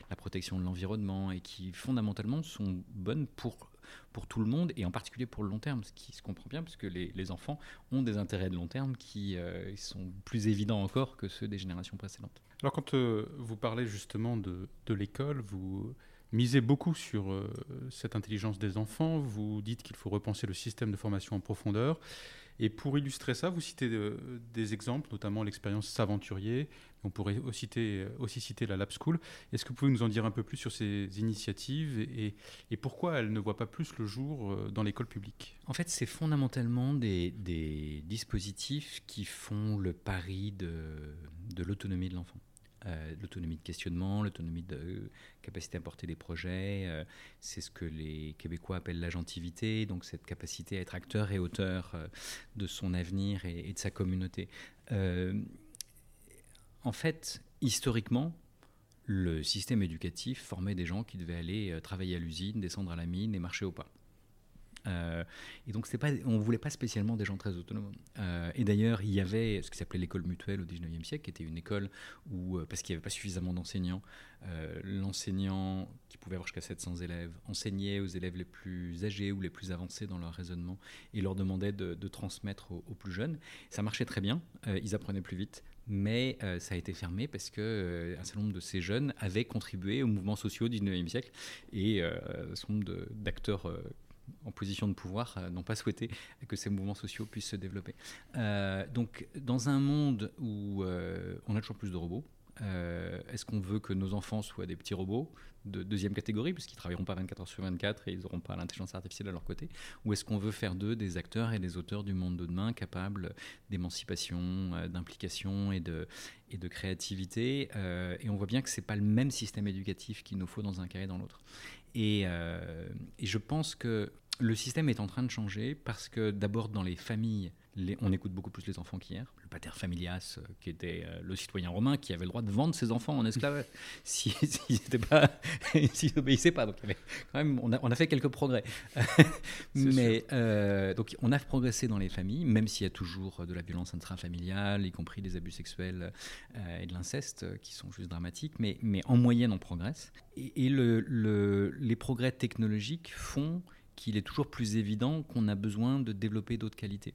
la protection de l'environnement et qui fondamentalement sont bonnes pour pour tout le monde et en particulier pour le long terme, ce qui se comprend bien parce que les, les enfants ont des intérêts de long terme qui euh, sont plus évidents encore que ceux des générations précédentes. Alors quand euh, vous parlez justement de, de l'école, vous misez beaucoup sur euh, cette intelligence des enfants, vous dites qu'il faut repenser le système de formation en profondeur. Et pour illustrer ça, vous citez des exemples, notamment l'expérience Saventurier. On pourrait aussi citer, aussi citer la Lab School. Est-ce que vous pouvez nous en dire un peu plus sur ces initiatives et, pourquoi elles ne voient pas plus le jour euh, dans l'école publique? En fait, c'est fondamentalement des, dispositifs qui font le pari de l'autonomie de l'enfant. Euh, l'autonomie de questionnement, l'autonomie de capacité à porter des projets. Euh, c'est ce que les Québécois appellent l'agentivité, donc cette capacité à être acteur et auteur euh, de son avenir et, de sa communauté. Euh, en fait, historiquement, le système éducatif formait des gens qui devaient aller travailler à l'usine, descendre à la mine et marcher au pas. Euh, et donc, on ne voulait pas spécialement des gens très autonomes. Euh, et d'ailleurs, il y avait ce qui s'appelait l'école mutuelle au 19e siècle, qui était une école où, euh, parce qu'il n'y avait pas suffisamment d'enseignants, euh, l'enseignant, qui pouvait avoir jusqu'à 700 élèves, enseignait aux élèves les plus âgés ou les plus avancés dans leur raisonnement et leur demandait de, transmettre aux, plus jeunes. Ça marchait très bien, euh, ils apprenaient plus vite. Mais euh, ça a été fermé parce que un certain nombre de ces jeunes avaient contribué aux mouvements sociaux du 19e siècle et un certain nombre d'acteurs en position de pouvoir euh, n'ont pas souhaité que ces mouvements sociaux puissent se développer. Euh, donc, dans un monde où euh, on a toujours plus de robots, est-ce qu'on veut que nos enfants soient des petits robots de deuxième catégorie, puisqu'ils ne travailleront pas 24 heures sur 24 et ils n'auront pas l'intelligence artificielle à leur côté Ou est-ce qu'on veut faire d'eux des acteurs et des auteurs du monde de demain capables d'émancipation, d'implication et de, créativité Et on voit bien que ce n'est pas le même système éducatif qu'il nous faut dans un cas et dans l'autre. Et je pense que le système est en train de changer parce que d'abord dans les familles, les, on écoute beaucoup plus les enfants qu'hier. Le pater familias, euh, qui était euh, le citoyen romain, qui avait le droit de vendre ses enfants en esclavage s'ils n'obéissaient pas. Donc il y avait quand même, on a, on a fait quelques progrès. Mais euh, donc on a progressé dans les familles, même s'il y a toujours de la violence intrafamiliale, y compris des abus sexuels euh, et de l'inceste, qui sont juste dramatiques. Mais, mais en moyenne, on progresse. Et, et le, le, les progrès technologiques font qu'il est toujours plus évident qu'on a besoin de développer d'autres qualités.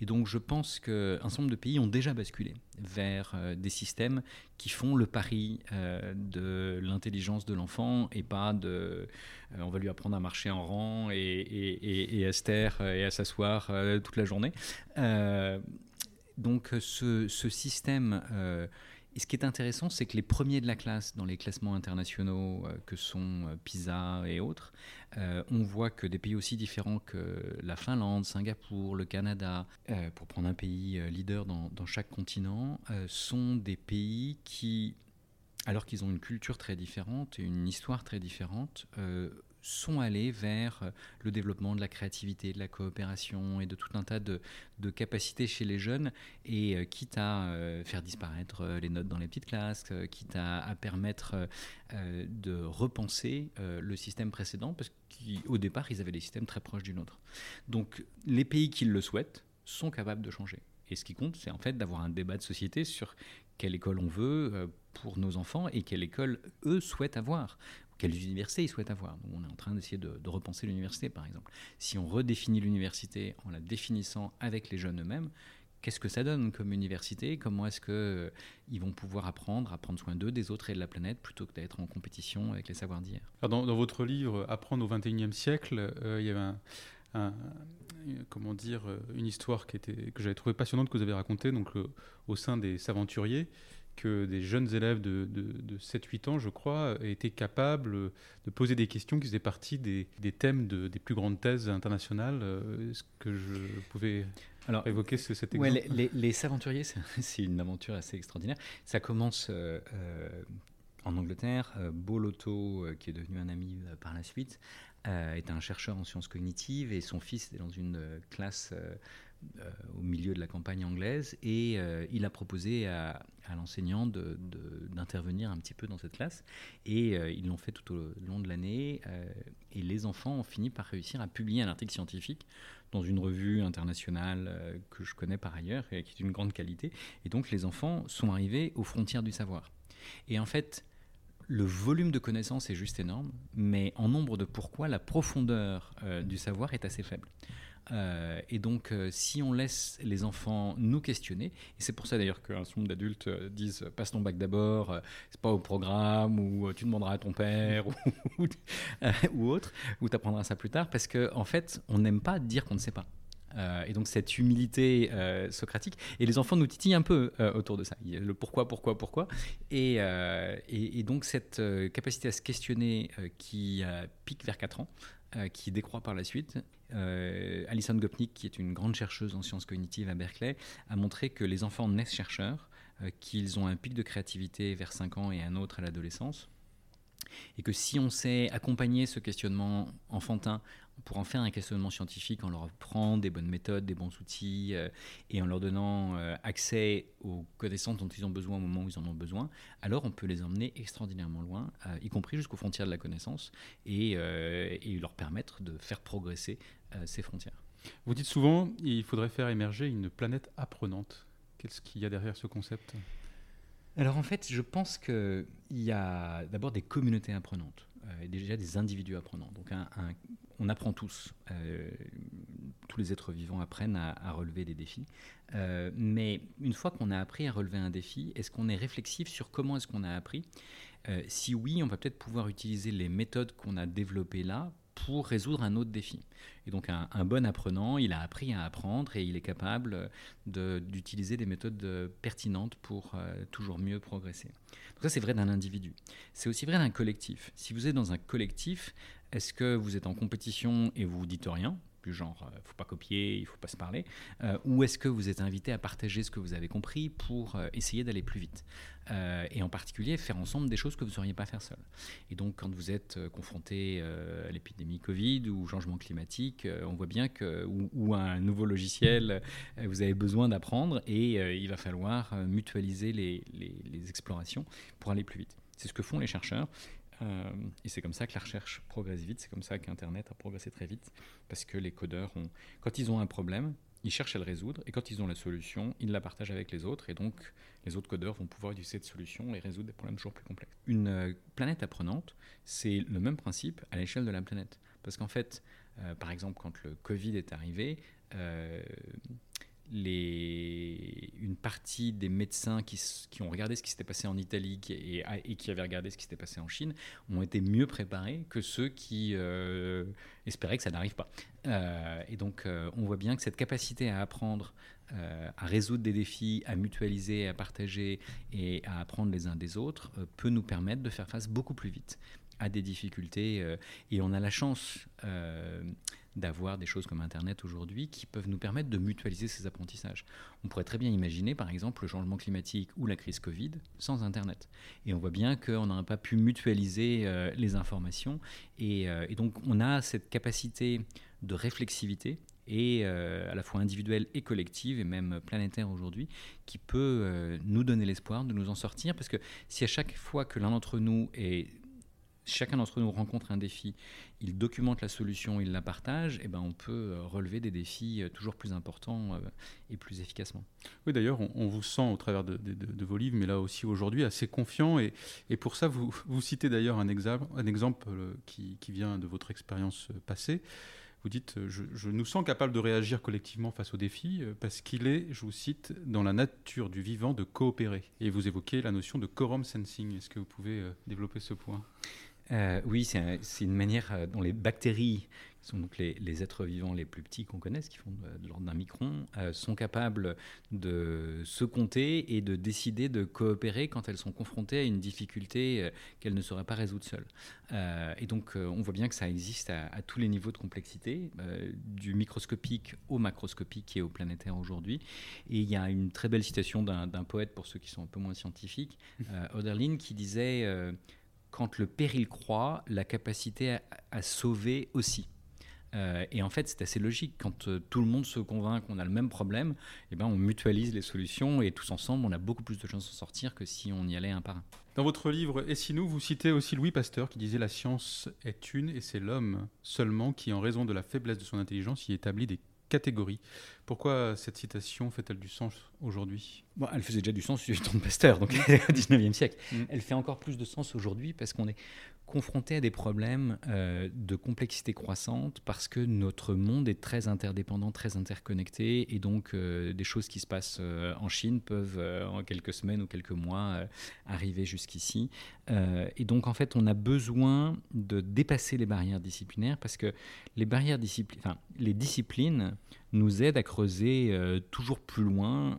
Et donc je pense qu'un certain nombre de pays ont déjà basculé vers euh, des systèmes qui font le pari euh, de l'intelligence de l'enfant et pas de euh, on va lui apprendre à marcher en rang et, à se taire et à s'asseoir toute la journée. Donc ce, ce système et ce qui est intéressant, c'est que les premiers de la classe dans les classements internationaux euh, que sont euh, PISA et autres, euh, on voit que des pays aussi différents que la Finlande, Singapour, le Canada, pour prendre un pays leader dans, chaque continent, sont des pays qui, alors qu'ils ont une culture très différente et une histoire très différente, sont allés vers euh, le développement de la créativité, de la coopération et de tout un tas de, de capacités chez les jeunes, et euh, quitte à euh, faire disparaître les notes dans les petites classes, quitte à, permettre de repenser le système précédent, parce qu'au départ, ils avaient des systèmes très proches du nôtre. Donc les pays qui le souhaitent sont capables de changer. Et ce qui compte, c'est en fait d'avoir un débat de société sur quelle école on veut pour nos enfants et quelle école eux souhaitent avoir quelles universités ils souhaitent avoir. on est en train d'essayer de, repenser l'université, par exemple. Si on redéfinit l'université en la définissant avec les jeunes eux-mêmes, qu'est-ce que ça donne comme université? Comment est-ce qu'ils euh, vont pouvoir apprendre à prendre soin d'eux, des autres et de la planète, plutôt que d'être en compétition avec les savoirs d'hier dans, votre livre Apprendre au XXIe siècle, euh, il y avait comment dire, une histoire que j'avais trouvé passionnante que vous avez racontée donc, au sein des Saventuriers que des jeunes élèves de, 7-8 ans, je crois, étaient capables de poser des questions qui faisaient partie des, thèmes des plus grandes thèses internationales. Euh, est-ce que je pouvais alors, évoquer ce, cet exemple ouais, les, les, aventuriers, c'est une aventure assez extraordinaire. Ça commence euh, euh, en Angleterre. Boloto, qui est devenu un ami par la suite, est un chercheur en sciences cognitives et son fils est dans une classe au milieu de la campagne anglaise et euh, il a proposé à, l'enseignant d'intervenir un petit peu dans cette classe et euh, ils l'ont fait tout au long de l'année et les enfants ont fini par réussir à publier un article scientifique dans une revue internationale que je connais par ailleurs et qui est d'une grande qualité et donc les enfants sont arrivés aux frontières du savoir et en fait le volume de connaissances est juste énorme, mais en nombre de pourquoi, la profondeur du savoir est assez faible. Euh, et donc, euh, si on laisse les enfants nous questionner, et c'est pour ça d'ailleurs qu'un certain nombre d'adultes euh, disent passe ton bac d'abord, c'est pas au programme, ou tu demanderas à ton père, ou, autre, ou tu apprendras ça plus tard, parce qu'en en fait, on n'aime pas dire qu'on ne sait pas. et donc cette humilité socratique. Et les enfants nous titillent un peu autour de ça. Le pourquoi, pourquoi, pourquoi. Et, et, donc cette capacité à se questionner qui pique vers 4 ans, qui décroît par la suite, Alison Gopnik, qui est une grande chercheuse en sciences cognitives à Berkeley, a montré que les enfants naissent chercheurs, euh, qu'ils ont un pic de créativité vers 5 ans et un autre à l'adolescence, et que si on sait accompagner ce questionnement enfantin pour en faire un questionnement scientifique en leur offrant des bonnes méthodes, des bons outils euh, et en leur donnant euh, accès aux connaissances dont ils ont besoin au moment où ils en ont besoin, alors on peut les emmener extraordinairement loin, euh, y compris jusqu'aux frontières de la connaissance et, et, leur permettre de faire progresser ces frontières. Vous dites souvent il faudrait faire émerger une planète apprenante. Qu'est-ce qu'il y a derrière ce concept? Alors en fait, je pense qu'il y a d'abord des communautés apprenantes et déjà des individus apprenants. Donc un, on apprend tous. Euh, tous les êtres vivants apprennent à, relever des défis. Euh, mais une fois qu'on a appris à relever un défi, est-ce qu'on est réflexif sur comment est-ce qu'on a appris? Euh, Si oui, on va peut-être pouvoir utiliser les méthodes qu'on a développées là pour résoudre un autre défi. Et donc un, bon apprenant, il a appris à apprendre et il est capable d'utiliser des méthodes pertinentes pour toujours mieux progresser. Donc ça c'est vrai d'un individu. C'est aussi vrai d'un collectif. Si vous êtes dans un collectif, est-ce que vous êtes en compétition et vous vous dites rien? Du genre, ne euh, faut pas copier, il faut pas se parler, euh, ou est-ce que vous êtes invité à partager ce que vous avez compris pour euh, essayer d'aller plus vite Et en particulier, faire ensemble des choses que vous ne sauriez pas faire seul. Et donc, quand vous êtes confronté à l'épidémie Covid ou changement climatique, on voit bien que, ou, un nouveau logiciel, vous avez besoin d'apprendre et il va falloir mutualiser les, les explorations pour aller plus vite. C'est ce que font les chercheurs. Euh, et c'est comme ça que la recherche progresse vite, c'est comme ça qu'Internet a progressé très vite, parce que les codeurs, quand ils ont un problème, ils cherchent à le résoudre, et quand ils ont la solution, ils la partagent avec les autres, et donc les autres codeurs vont pouvoir utiliser cette solution et résoudre des problèmes toujours plus complexes. Une euh, planète apprenante, c'est le même principe à l'échelle de la planète. Parce qu'en fait, euh, par exemple, quand le Covid est arrivé, une partie des médecins qui, ont regardé ce qui s'était passé en Italie et, et, qui avaient regardé ce qui s'était passé en Chine ont été mieux préparés que ceux qui euh, espéraient que ça n'arrive pas. Euh, et donc euh, on voit bien que cette capacité à apprendre, à résoudre des défis, à mutualiser, à partager et à apprendre les uns des autres peut nous permettre de faire face beaucoup plus vite à des difficultés. et on a la chance d'avoir des choses comme Internet aujourd'hui qui peuvent nous permettre de mutualiser ces apprentissages. On pourrait très bien imaginer, par exemple, le changement climatique ou la crise Covid sans Internet. Et on voit bien qu'on n'aurait pas pu mutualiser euh, les informations. Euh, et, donc, on a cette capacité de réflexivité et euh, à la fois individuelle et collective et même planétaire aujourd'hui qui peut nous donner l'espoir de nous en sortir parce que si à chaque fois que l'un d'entre nous est chacun d'entre nous rencontre un défi, il documente la solution, il la partage, et ben on peut euh, relever des défis euh, toujours plus importants euh, et plus efficacement. Oui, d'ailleurs, on, vous sent au travers de, vos livres, mais là aussi aujourd'hui, assez confiant. Et, et pour ça, vous, vous citez d'ailleurs un exemple, un exemple qui, qui, vient de votre expérience passée. Vous dites, je, je, nous sens capables de réagir collectivement face aux défis parce qu'il est, je vous cite, dans la nature du vivant de coopérer. Et vous évoquez la notion de quorum sensing. Est-ce que vous pouvez développer ce point? Euh, oui, c'est une manière euh, dont les bactéries, qui sont donc les, êtres vivants les plus petits qu'on connaisse, qui font de, l'ordre d'un micron, euh, sont capables de se compter et de décider de coopérer quand elles sont confrontées à une difficulté qu'elles ne sauraient pas résoudre seules. et donc, on voit bien que ça existe à, à tous les niveaux de complexité, du microscopique au macroscopique et au planétaire aujourd'hui. Et il y a une très belle citation d'un poète, pour ceux qui sont un peu moins scientifiques, Oderlin, qui disait quand le péril croît, la capacité à, sauver aussi. Euh, et en fait, c'est assez logique. Quand euh, tout le monde se convainc qu'on a le même problème, eh ben, on mutualise les solutions et tous ensemble, on a beaucoup plus de chances de sortir que si on y allait un par un. Dans votre livre Et si nous, vous citez aussi Louis Pasteur qui disait La science est une et c'est l'homme seulement qui, en raison de la faiblesse de son intelligence, y établit des catégories. Pourquoi cette citation fait-elle du sens aujourd'hui? Bon, Elle faisait déjà du sens du temps de Pasteur, donc au 19e siècle. Mm. Elle fait encore plus de sens aujourd'hui parce qu'on est confronté à des problèmes euh, de complexité croissante parce que notre monde est très interdépendant, très interconnecté et donc euh, des choses qui se passent euh, en Chine peuvent en quelques semaines ou quelques mois arriver jusqu'ici. et donc en fait on a besoin de dépasser les barrières disciplinaires parce que les les disciplines nous aident à creuser toujours plus loin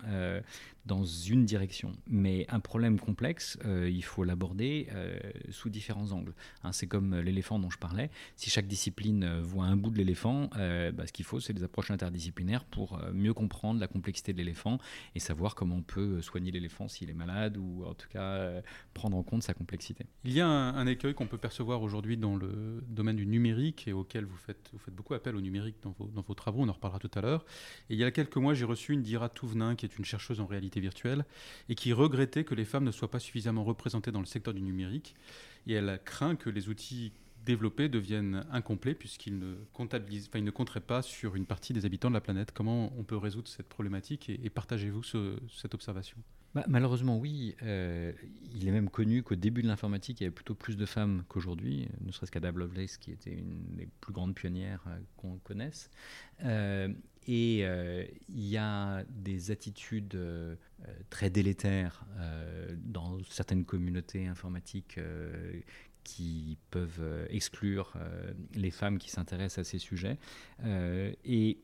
dans une direction. Mais un problème complexe, euh, il faut l'aborder euh, sous différents angles. Hein, c'est comme l'éléphant dont je parlais. Si chaque discipline euh, voit un bout de l'éléphant, bah, ce qu'il faut, c'est des approches interdisciplinaires pour mieux comprendre la complexité de l'éléphant et savoir comment on peut soigner l'éléphant s'il est malade ou en tout cas prendre en compte sa complexité. Il y a un, écueil qu'on peut percevoir aujourd'hui dans le domaine du numérique et auquel vous faites, beaucoup appel au numérique dans vos, travaux, on en reparlera tout à l'heure. Il y a quelques mois, j'ai reçu une Dira Touvenin, qui est une chercheuse en réalité virtuelle et qui regrettait que les femmes ne soient pas suffisamment représentées dans le secteur du numérique. Et elle craint que les outils développés deviennent incomplets puisqu'ils ne compteraient pas sur une partie des habitants de la planète. Comment on peut résoudre cette problématique et, partagez-vous cette observation? Bah, Malheureusement, oui. Euh, il est même connu qu'au début de l'informatique, il y avait plutôt plus de femmes qu'aujourd'hui, ne serait-ce qu'Ada Lovelace, qui était une des plus grandes pionnières euh, qu'on connaisse. Euh, et euh, il y a des attitudes euh, très délétères euh, dans certaines communautés informatiques qui peuvent exclure les femmes qui s'intéressent à ces sujets. et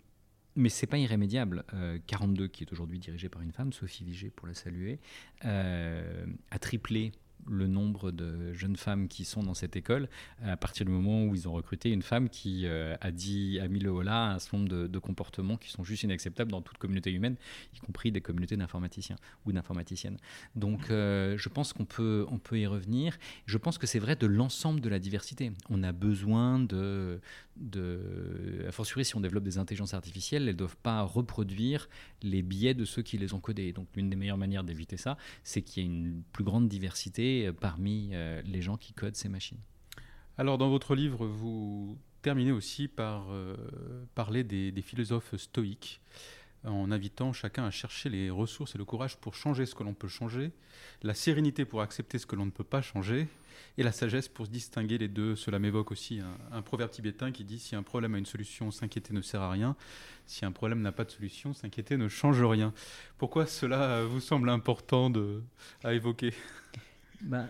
mais c'est pas irrémédiable. 42, qui est aujourd'hui dirigé par une femme, Sophie Vigée pour la saluer, a triplé le nombre de jeunes femmes qui sont dans cette école à partir du moment où ils ont recruté une femme qui euh, a dit, a mis le holà à un certain nombre de, comportements qui sont juste inacceptables dans toute communauté humaine, y compris des communautés d'informaticiens ou d'informaticiennes. Donc euh, je pense qu'on peut, on peut y revenir. Je pense que c'est vrai de l'ensemble de la diversité. On a besoin de, de, a fortiori si on développe des intelligences artificielles, elles ne doivent pas reproduire les biais de ceux qui les ont codées. Donc l'une des meilleures manières d'éviter ça, c'est qu'il y ait une plus grande diversité euh, parmi euh, les gens qui codent ces machines. Alors dans votre livre, vous terminez aussi par euh, parler des, philosophes stoïques en invitant chacun à chercher les ressources et le courage pour changer ce que l'on peut changer, la sérénité pour accepter ce que l'on ne peut pas changer, et la sagesse pour se distinguer les deux. Cela m'évoque aussi un, proverbe tibétain qui dit si un problème a une solution, s'inquiéter ne sert à rien. Si un problème n'a pas de solution, s'inquiéter ne change rien. Pourquoi cela vous semble important à évoquer? Ben,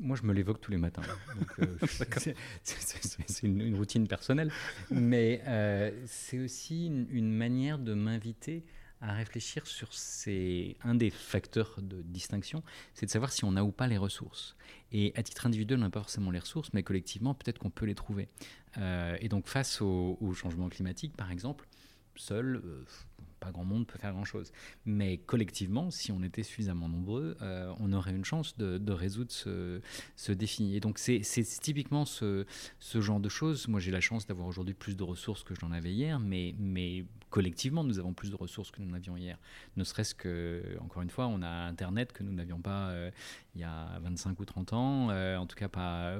moi, je me l'évoque tous les matins. Euh, c'est une, routine personnelle. Mais euh, c'est aussi une, manière de m'inviter à réfléchir sur ces, un des facteurs de distinction, c'est de savoir si on a ou pas les ressources. Et à titre individuel, on n'a pas forcément les ressources, mais collectivement, peut-être qu'on peut les trouver. Euh, et donc, face au, changement climatique, par exemple, seul, euh, pas grand monde peut faire grand-chose. Mais collectivement, si on était suffisamment nombreux, euh, on aurait une chance de, résoudre ce, défi. Et donc c'est typiquement ce, ce, genre de choses. Moi j'ai la chance d'avoir aujourd'hui plus de ressources que je n'en avais hier, mais, collectivement, nous avons plus de ressources que nous n'avions hier. Ne serait-ce que, encore une fois, on a Internet que nous n'avions pas il y a 25 ou 30 ans, en tout cas pas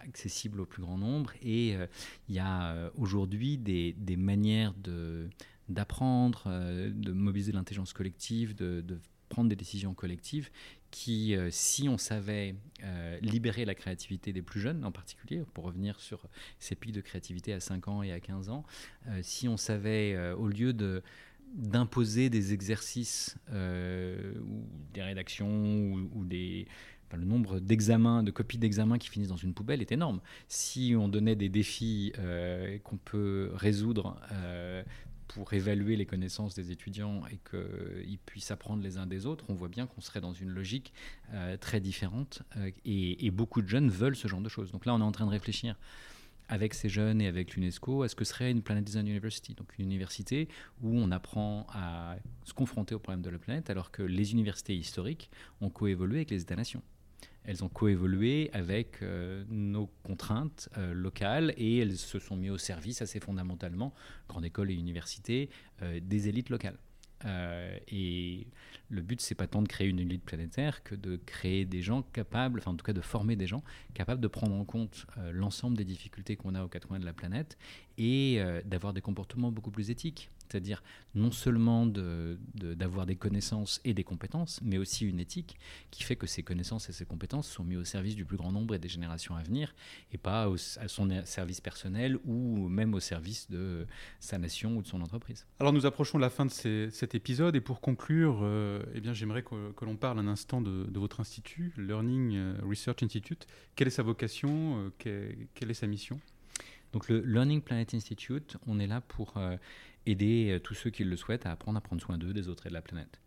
accessible au plus grand nombre. Et il y a aujourd'hui des, manières de d'apprendre, de mobiliser l'intelligence collective, de, prendre des décisions collectives qui, euh, si on savait euh, libérer la créativité des plus jeunes en particulier, pour revenir sur ces pics de créativité à 5 ans et à 15 ans, euh, si on savait, au lieu de d'imposer des exercices ou des rédactions ou, des le nombre d'examens, de copies d'examens qui finissent dans une poubelle est énorme. Si on donnait des défis qu'on peut résoudre pour évaluer les connaissances des étudiants et qu'ils puissent apprendre les uns des autres, on voit bien qu'on serait dans une logique euh, très différente euh, et, beaucoup de jeunes veulent ce genre de choses. Donc là, on est en train de réfléchir avec ces jeunes et avec l'UNESCO à ce que serait une Planet Design University, donc une université où on apprend à se confronter aux problèmes de la planète alors que les universités historiques ont coévolué avec les États-nations elles ont coévolué avec euh, nos contraintes euh, locales et elles se sont mises au service assez fondamentalement, grande école et université, euh, des élites locales. et le but, c'est pas tant de créer une élite planétaire que de créer des gens capables, enfin en tout cas de former des gens capables de prendre en compte l'ensemble des difficultés qu'on a aux quatre coins de la planète et d'avoir des comportements beaucoup plus éthiques c'est-à-dire non seulement d'avoir de, des connaissances et des compétences, mais aussi une éthique qui fait que ces connaissances et ces compétences sont mises au service du plus grand nombre et des générations à venir, et pas à son service personnel ou même au service de sa nation ou de son entreprise. Alors nous approchons de la fin de cet épisode, et pour conclure, euh, eh bien j'aimerais que, l'on parle un instant de, votre institut, Learning euh, Research Institute. Quelle est sa vocation euh, quelle, est sa mission? Donc le Learning Planet Institute, on est là pour aider euh, tous ceux qui le souhaitent à apprendre à prendre soin d'eux, des autres et de la planète.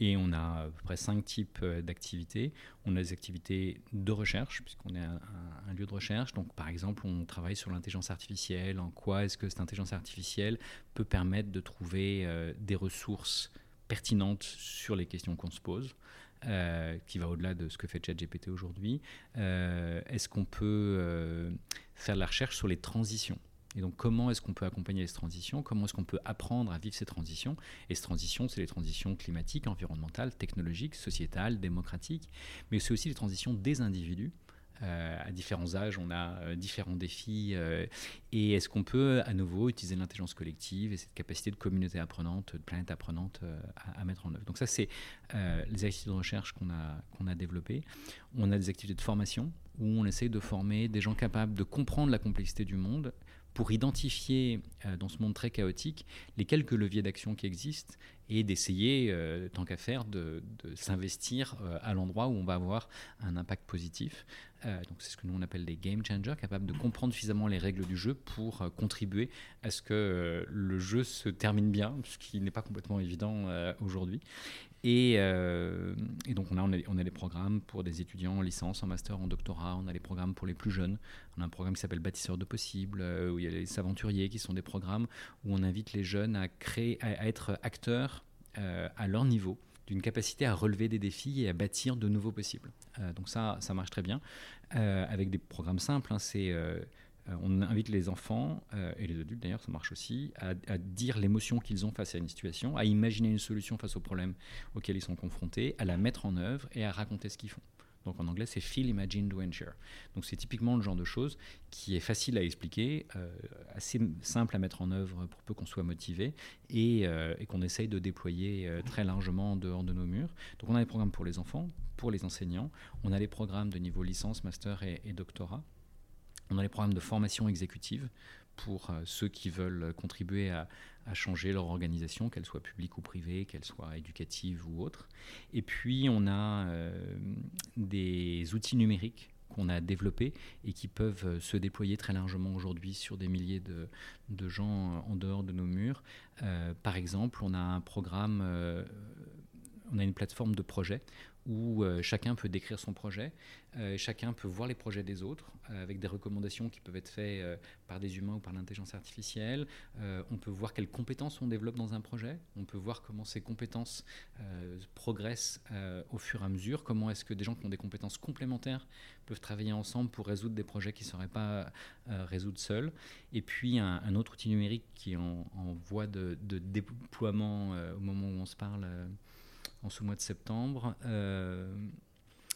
Et on a à peu près cinq types euh, d'activités. On a des activités de recherche, puisqu'on est un, lieu de recherche. Donc, par exemple, on travaille sur l'intelligence artificielle. En quoi est-ce que cette intelligence artificielle peut permettre de trouver euh, des ressources pertinentes sur les questions qu'on se pose qui va au-delà de ce que fait ChatGPT aujourd'hui? est-ce qu'on peut faire de la recherche sur les transitions? Et donc, comment est-ce qu'on peut accompagner ces transitions? Comment est-ce qu'on peut apprendre à vivre ces transitions? Et ces transitions, c'est les transitions climatiques, environnementales, technologiques, sociétales, démocratiques, mais c'est aussi les transitions des individus. Euh, à différents âges, on a euh, différents défis. Euh, et est-ce qu'on peut à nouveau utiliser l'intelligence collective et cette capacité de communauté apprenante, de planète apprenante à, mettre en œuvre? Donc ça, c'est les activités de recherche qu'on a, qu'on a développées. On a des activités de formation où on essaye de former des gens capables de comprendre la complexité du monde pour identifier euh, dans ce monde très chaotique les quelques leviers d'action qui existent et d'essayer, euh, tant qu'à faire, de, s'investir euh, à l'endroit où on va avoir un impact positif. donc c'est ce que nous on appelle des game changers, capables de comprendre suffisamment les règles du jeu pour contribuer à ce que le jeu se termine bien, ce qui n'est pas complètement évident aujourd'hui. Euh, et, donc, on a, on, a, des programmes pour des étudiants en licence, en master, en doctorat. On a des programmes pour les plus jeunes. On a un programme qui s'appelle Bâtisseurs de possibles, euh, où il y a les aventuriers qui sont des programmes où on invite les jeunes à, créer, à, être acteurs euh, à leur niveau d'une capacité à relever des défis et à bâtir de nouveaux possibles. donc ça, ça marche très bien, avec des programmes simples. Hein, c'est on invite les enfants, euh, et les adultes d'ailleurs, ça marche aussi, à, dire l'émotion qu'ils ont face à une situation, à imaginer une solution face au problème auquel ils sont confrontés, à la mettre en œuvre et à raconter ce qu'ils font. Donc en anglais, c'est Feel, Imagine, Do and Share. Donc c'est typiquement le genre de choses qui est facile à expliquer, euh, assez simple à mettre en œuvre pour peu qu'on soit motivé et, qu'on essaye de déployer très largement en dehors de nos murs. Donc on a des programmes pour les enfants, pour les enseignants, on a des programmes de niveau licence, master et doctorat. On a les programmes de formation exécutive pour euh, ceux qui veulent contribuer à, changer leur organisation, qu'elle soit publique ou privée, qu'elle soit éducative ou autre. Et puis, on a euh, des outils numériques qu'on a développés et qui peuvent euh, se déployer très largement aujourd'hui sur des milliers de, gens en dehors de nos murs. par exemple, on a un programme, on a une plateforme de projet où chacun peut décrire son projet, chacun peut voir les projets des autres, avec des recommandations qui peuvent être faites par des humains ou par l'intelligence artificielle. on peut voir quelles compétences on développe dans un projet, on peut voir comment ces compétences progressent au fur et à mesure, comment est-ce que des gens qui ont des compétences complémentaires peuvent travailler ensemble pour résoudre des projets qui ne seraient pas résoudre seuls. Et puis un, autre outil numérique qui est en, voie de, déploiement au moment où on se parle en ce mois de septembre. Euh,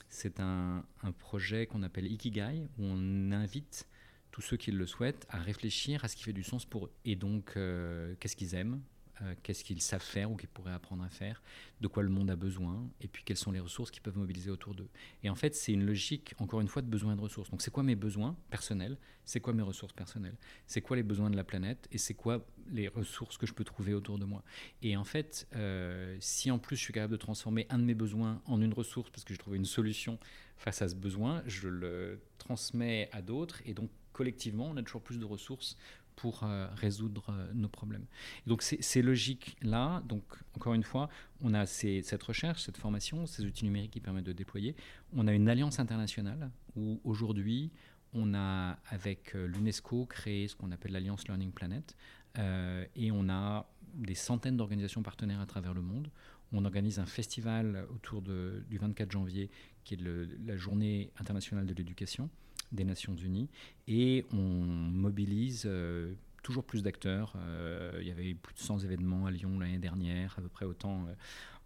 c'est un, projet qu'on appelle Ikigai, où on invite tous ceux qui le souhaitent à réfléchir à ce qui fait du sens pour eux. Et donc, euh, qu'est-ce qu'ils aiment? Euh, qu'est-ce qu'ils savent faire ou qu'ils pourraient apprendre à faire, de quoi le monde a besoin, et puis quelles sont les ressources qu'ils peuvent mobiliser autour d'eux. Et en fait, c'est une logique, encore une fois, de besoin et de ressources. Donc, c'est quoi mes besoins personnels? C'est quoi mes ressources personnelles? C'est quoi les besoins de la planète? Et c'est quoi les ressources que je peux trouver autour de moi? Et en fait, euh, si en plus je suis capable de transformer un de mes besoins en une ressource, parce que j'ai trouvé une solution face à ce besoin, je le transmets à d'autres, et donc collectivement, on a toujours plus de ressources pour euh, résoudre euh, nos problèmes. donc ces logiques-là, donc encore une fois, on a cette recherche, cette formation, ces outils numériques qui permettent de déployer. On a une alliance internationale où aujourd'hui, on a avec euh, l'UNESCO créé ce qu'on appelle l'Alliance Learning Planet et on a des centaines d'organisations partenaires à travers le monde. On organise un festival autour du 24 janvier qui est la journée internationale de l'éducation des Nations Unies et on mobilise euh, toujours plus d'acteurs. Euh, il y avait plus de 100 événements à Lyon l'année dernière, à peu près autant euh,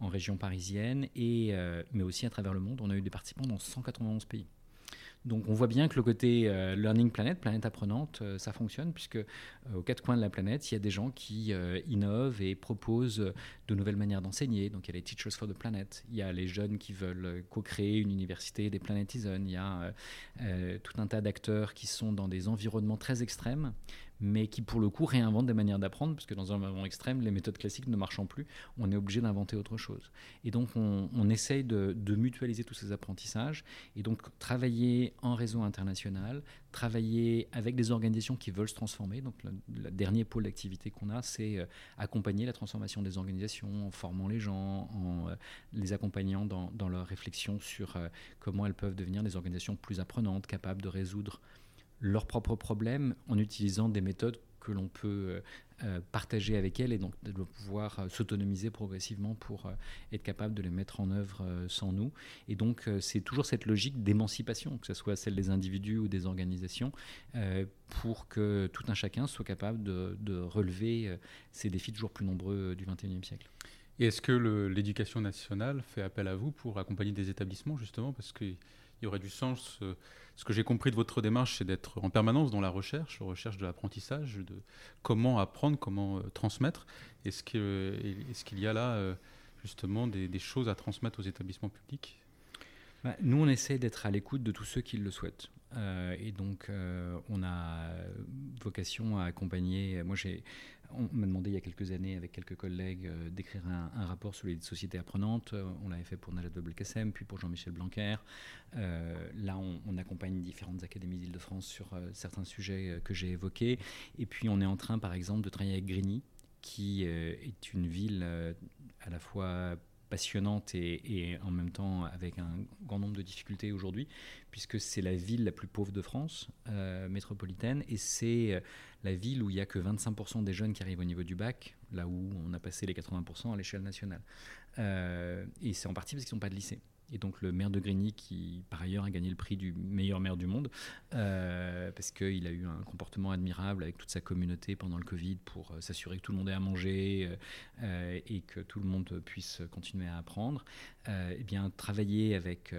en région parisienne, et, mais aussi à travers le monde. On a eu des participants dans 191 pays. Donc on voit bien que le côté euh, Learning Planet, planète apprenante, euh, ça fonctionne, puisque euh, aux quatre coins de la planète, il y a des gens qui innovent et proposent de nouvelles manières d'enseigner. Donc il y a les Teachers for the Planet, il y a les jeunes qui veulent co-créer une université des Planetizen, il y a tout un tas d'acteurs qui sont dans des environnements très extrêmes, mais qui pour le coup réinventent des manières d'apprendre, parce que dans un environnement extrême, les méthodes classiques ne marchant plus, on est obligé d'inventer autre chose. Et donc on, essaye de, mutualiser tous ces apprentissages, et donc travailler en réseau international, travailler avec des organisations qui veulent se transformer. Donc le, dernier pôle d'activité qu'on a, c'est euh, accompagner la transformation des organisations en formant les gens, en euh, les accompagnant dans, dans leur réflexion sur euh, comment elles peuvent devenir des organisations plus apprenantes, capables de résoudre leurs propres problèmes en utilisant des méthodes que l'on peut euh, euh, partager avec elles et donc de pouvoir euh, s'autonomiser progressivement pour être capable de les mettre en œuvre sans nous. Et donc c'est toujours cette logique d'émancipation, que ce soit celle des individus ou des organisations, pour que tout un chacun soit capable de, de relever ces défis toujours plus nombreux du XXIe siècle. Et est-ce que l'éducation nationale fait appel à vous pour accompagner des établissements justement? Parce qu'il y aurait du sens ce que j'ai compris de votre démarche, c'est d'être en permanence dans la recherche, la recherche de l'apprentissage, de comment apprendre, comment euh, transmettre. Est-ce qu'il y a là euh, justement des, choses à transmettre aux établissements publics? Bah, Nous, on essaie d'être à l'écoute de tous ceux qui le souhaitent. Euh, et donc, on a vocation à accompagner. Moi, j'ai on m'a demandé il y a quelques années, avec quelques collègues, euh, d'écrire un, rapport sur les sociétés apprenantes. Euh, on l'avait fait pour Najat Belkacem, puis pour Jean-Michel Blanquer. Euh, là, on, accompagne différentes académies d'Île-de-France sur certains sujets que j'ai évoqués. Et puis, on est en train, par exemple, de travailler avec Grigny, qui est une ville à la fois passionnante et, en même temps avec un grand nombre de difficultés aujourd'hui, puisque c'est la ville la plus pauvre de France, euh, métropolitaine, et c'est euh, la ville où il n'y a que 25% des jeunes qui arrivent au niveau du bac, là où on a passé les 80% à l'échelle nationale. Euh, et c'est en partie parce qu'ils n'ont pas de lycée et donc le maire de Grigny qui par ailleurs a gagné le prix du meilleur maire du monde euh, parce qu'il a eu un comportement admirable avec toute sa communauté pendant le Covid pour euh, s'assurer que tout le monde ait à manger euh, et que tout le monde puisse continuer à apprendre. et eh bien travailler avec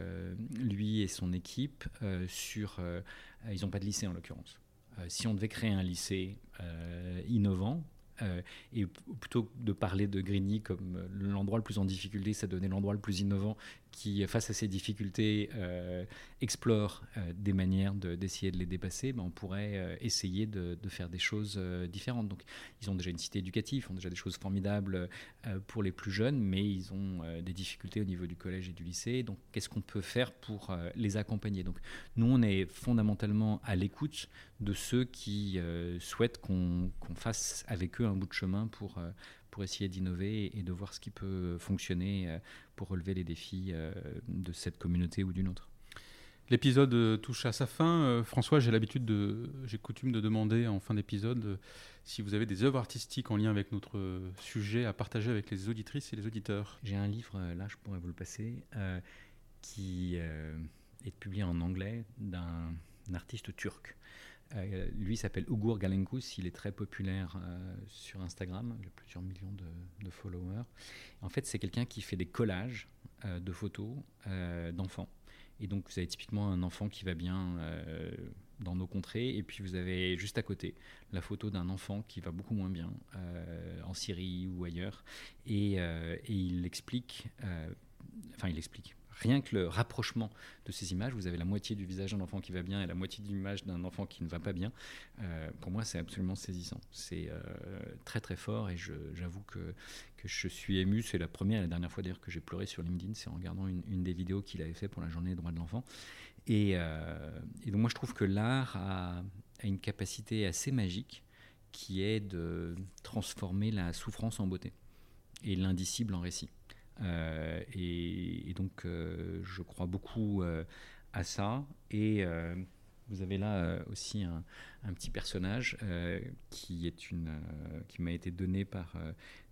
lui et son équipe sur ils n'ont pas de lycée en l'occurrence. si on devait créer un lycée innovant, et plutôt de parler de Grigny comme l'endroit le plus en difficulté, ça donnait l'endroit le plus innovant qui, face à ces difficultés, euh, explore des manières d'essayer de, les dépasser, ben on pourrait essayer de, faire des choses différentes. Donc, ils ont déjà une cité éducative, ont déjà des choses formidables pour les plus jeunes, mais ils ont des difficultés au niveau du collège et du lycée. Donc, qu'est-ce qu'on peut faire pour les accompagner? Donc, nous, on est fondamentalement à l'écoute de ceux qui souhaitent qu'on fasse avec eux un bout de chemin pour, pour essayer d'innover et de voir ce qui peut fonctionner pour relever les défis de cette communauté ou d'une autre. L'épisode touche à sa fin. François, j'ai l'habitude de, j'ai coutume de demander en fin d'épisode si vous avez des œuvres artistiques en lien avec notre sujet à partager avec les auditrices et les auditeurs. J'ai un livre, là je pourrais vous le passer, qui est publié en anglais d'un artiste turc. Euh, lui s'appelle Ugur Galenkus, il est très populaire euh, sur Instagram, il a plusieurs millions de, followers. En fait, c'est quelqu'un qui fait des collages euh, de photos d'enfants. Et donc, vous avez typiquement un enfant qui va bien dans nos contrées, et puis vous avez juste à côté la photo d'un enfant qui va beaucoup moins bien en Syrie ou ailleurs. Et, et il explique, enfin, il explique rien que le rapprochement de ces images, vous avez la moitié du visage d'un enfant qui va bien et la moitié de l'image d'un enfant qui ne va pas bien. Euh, pour moi, c'est absolument saisissant. C'est euh, très très fort et j'avoue que, je suis ému. C'est la première et la dernière fois d'ailleurs que j'ai pleuré sur LinkedIn, c'est en regardant une, des vidéos qu'il avait fait pour la journée des droits de l'enfant. Et, euh, et, donc moi, je trouve que l'art a, a une capacité assez magique qui est de transformer la souffrance en beauté et l'indicible en récit. Euh, et, donc, euh, je crois beaucoup euh, à ça. Et vous avez là aussi un, petit personnage qui est une qui m'a été donné par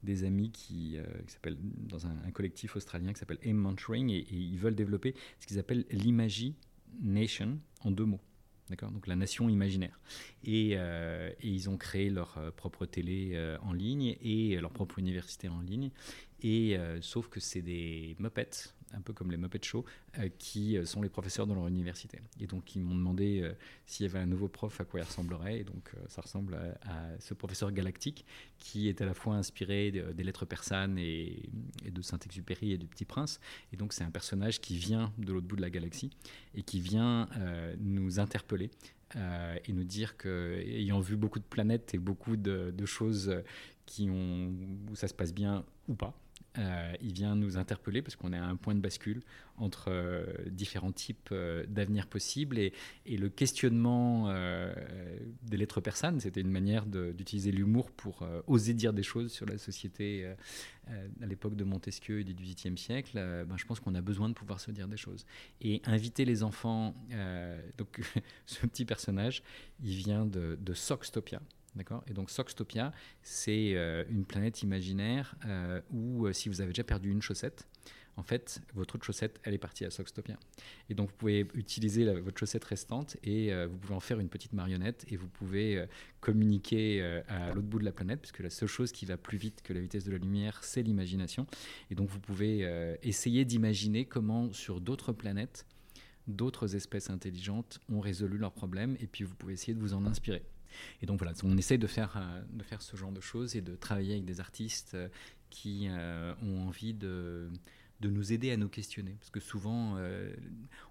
des amis qui, s'appelle dans un, collectif australien qui s'appelle Aim Mentoring et, et, ils veulent développer ce qu'ils appellent l'imagination en deux mots. D'accord Donc la nation imaginaire. Et, et, ils ont créé leur propre télé en ligne et leur propre université en ligne. Et euh, sauf que c'est des Muppets, un peu comme les Muppet Show, euh, qui euh, sont les professeurs dans leur université. Et donc ils m'ont demandé s'il y avait un nouveau prof, à quoi il ressemblerait. Et donc ça ressemble à, ce professeur galactique qui est à la fois inspiré des lettres persanes et, de Saint-Exupéry et du Petit Prince. Et donc c'est un personnage qui vient de l'autre bout de la galaxie et qui vient nous interpeller. et nous dire que, ayant vu beaucoup de planètes et beaucoup de, de choses qui ont, où ça se passe bien ou pas, euh, il vient nous interpeller parce qu'on est à un point de bascule entre euh, différents types euh, d'avenirs possibles et, le questionnement des lettres persanes, c'était une manière d'utiliser l'humour pour oser dire des choses sur la société à l'époque de Montesquieu et du XVIIIe siècle. Ben, je pense qu'on a besoin de pouvoir se dire des choses. Et inviter les enfants, donc ce petit personnage, il vient de, de Soxtopia. D'accord Et donc Soxtopia, c'est euh, une planète imaginaire euh, où euh, si vous avez déjà perdu une chaussette, en fait, votre autre chaussette, elle est partie à Soxtopia. Et donc, vous pouvez utiliser votre chaussette restante et vous pouvez en faire une petite marionnette et vous pouvez communiquer à l'autre bout de la planète, puisque la seule chose qui va plus vite que la vitesse de la lumière, c'est l'imagination. Et donc, vous pouvez essayer d'imaginer comment, sur d'autres planètes, d'autres espèces intelligentes ont résolu leurs problèmes et puis vous pouvez essayer de vous en inspirer. Et donc voilà, on essaie de faire, euh, de faire ce genre de choses et de travailler avec des artistes euh, qui euh, ont envie de, de nous aider à nous questionner. Parce que souvent,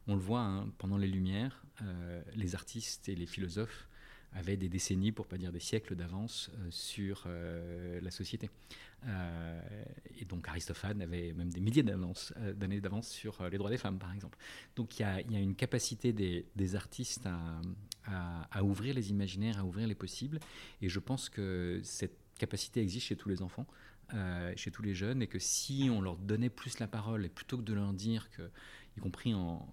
on le voit hein, pendant les Lumières, les artistes et les philosophes avaient des décennies, pour pas dire des siècles d'avance sur la société. et donc Aristophane avait même des milliers d'années d'avance sur les droits des femmes, par exemple. Donc il y a, une capacité des artistes à, à, ouvrir les imaginaires, à ouvrir les possibles. Et je pense que cette capacité existe chez tous les enfants, euh, chez tous les jeunes, et que si on leur donnait plus la parole, et plutôt que de leur dire y compris en,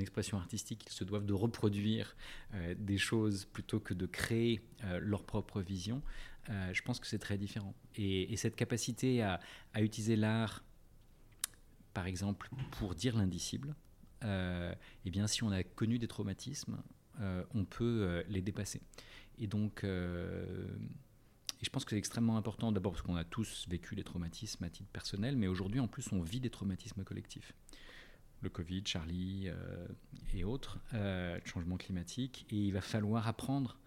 expression artistique, ils se doivent de reproduire euh, des choses plutôt que de créer euh, leur propre vision, je pense que c'est très différent. Et, cette capacité à, à utiliser l'art, par exemple, pour dire l'indicible, eh bien, si on a connu des traumatismes, on peut euh, les dépasser. Et donc, euh, je pense que c'est extrêmement important, d'abord parce qu'on a tous vécu des traumatismes à titre personnel, mais aujourd'hui, en plus, on vit des traumatismes collectifs. Le Covid, Charlie et autres, le changement climatique. Et il va falloir apprendre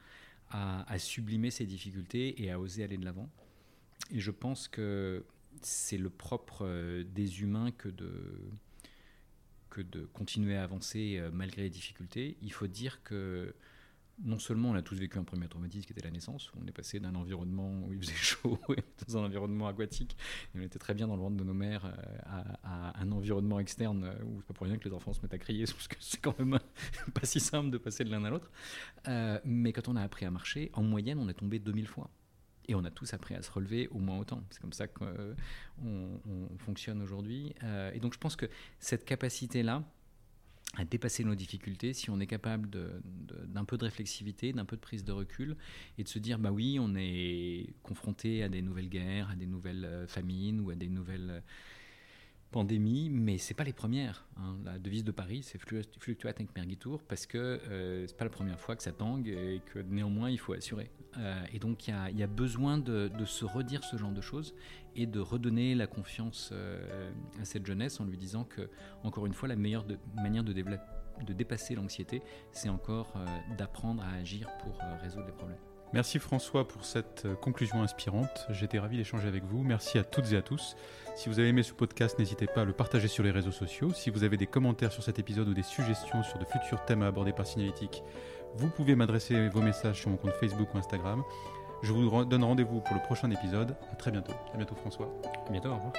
à, sublimer ces difficultés et à oser aller de l'avant. Et je pense que c'est le propre des humains que de de continuer à avancer euh, malgré les difficultés. Il faut dire que non seulement on a tous vécu un premier traumatisme qui était la naissance, où on est passé d'un environnement où il faisait chaud, dans un environnement aquatique, et on était très bien dans le ventre de nos mères, euh, à, un environnement externe euh, où c'est pas pour rien que les enfants se mettent à crier, parce que c'est quand même pas si simple de passer de l'un à l'autre. mais quand on a appris à marcher, en moyenne, on est tombé 2000 fois. Et on a tous appris à se relever au moins autant. C'est comme ça qu'on on fonctionne aujourd'hui. et donc je pense que cette capacité-là, à dépasser nos difficultés, si on est capable d'un peu de réflexivité, d'un peu de prise de recul, et de se dire, bah oui, on est confronté à des nouvelles guerres, à des nouvelles euh, famines ou à des nouvelles euh, pandémies, mais c'est pas les premières. Hein. La devise de Paris, c'est fluctuat et mergitur, parce que euh, c'est pas la première fois que ça tangue et que néanmoins il faut assurer. Euh, et donc il y, a, besoin de, se redire ce genre de choses et de redonner la confiance euh, à cette jeunesse en lui disant que, encore une fois, la meilleure manière de, de dépasser l'anxiété, c'est encore euh, d'apprendre à agir pour résoudre les problèmes. Merci François pour cette conclusion inspirante. J'étais ravi d'échanger avec vous. Merci à toutes et à tous. Si vous avez aimé ce podcast, n'hésitez pas à le partager sur les réseaux sociaux. Si vous avez des commentaires sur cet épisode ou des suggestions sur de futurs thèmes à aborder par Signalétique, vous pouvez m'adresser vos messages sur mon compte Facebook ou Instagram. Je vous donne rendez-vous pour le prochain épisode. À très bientôt. À bientôt François. À bientôt, au revoir.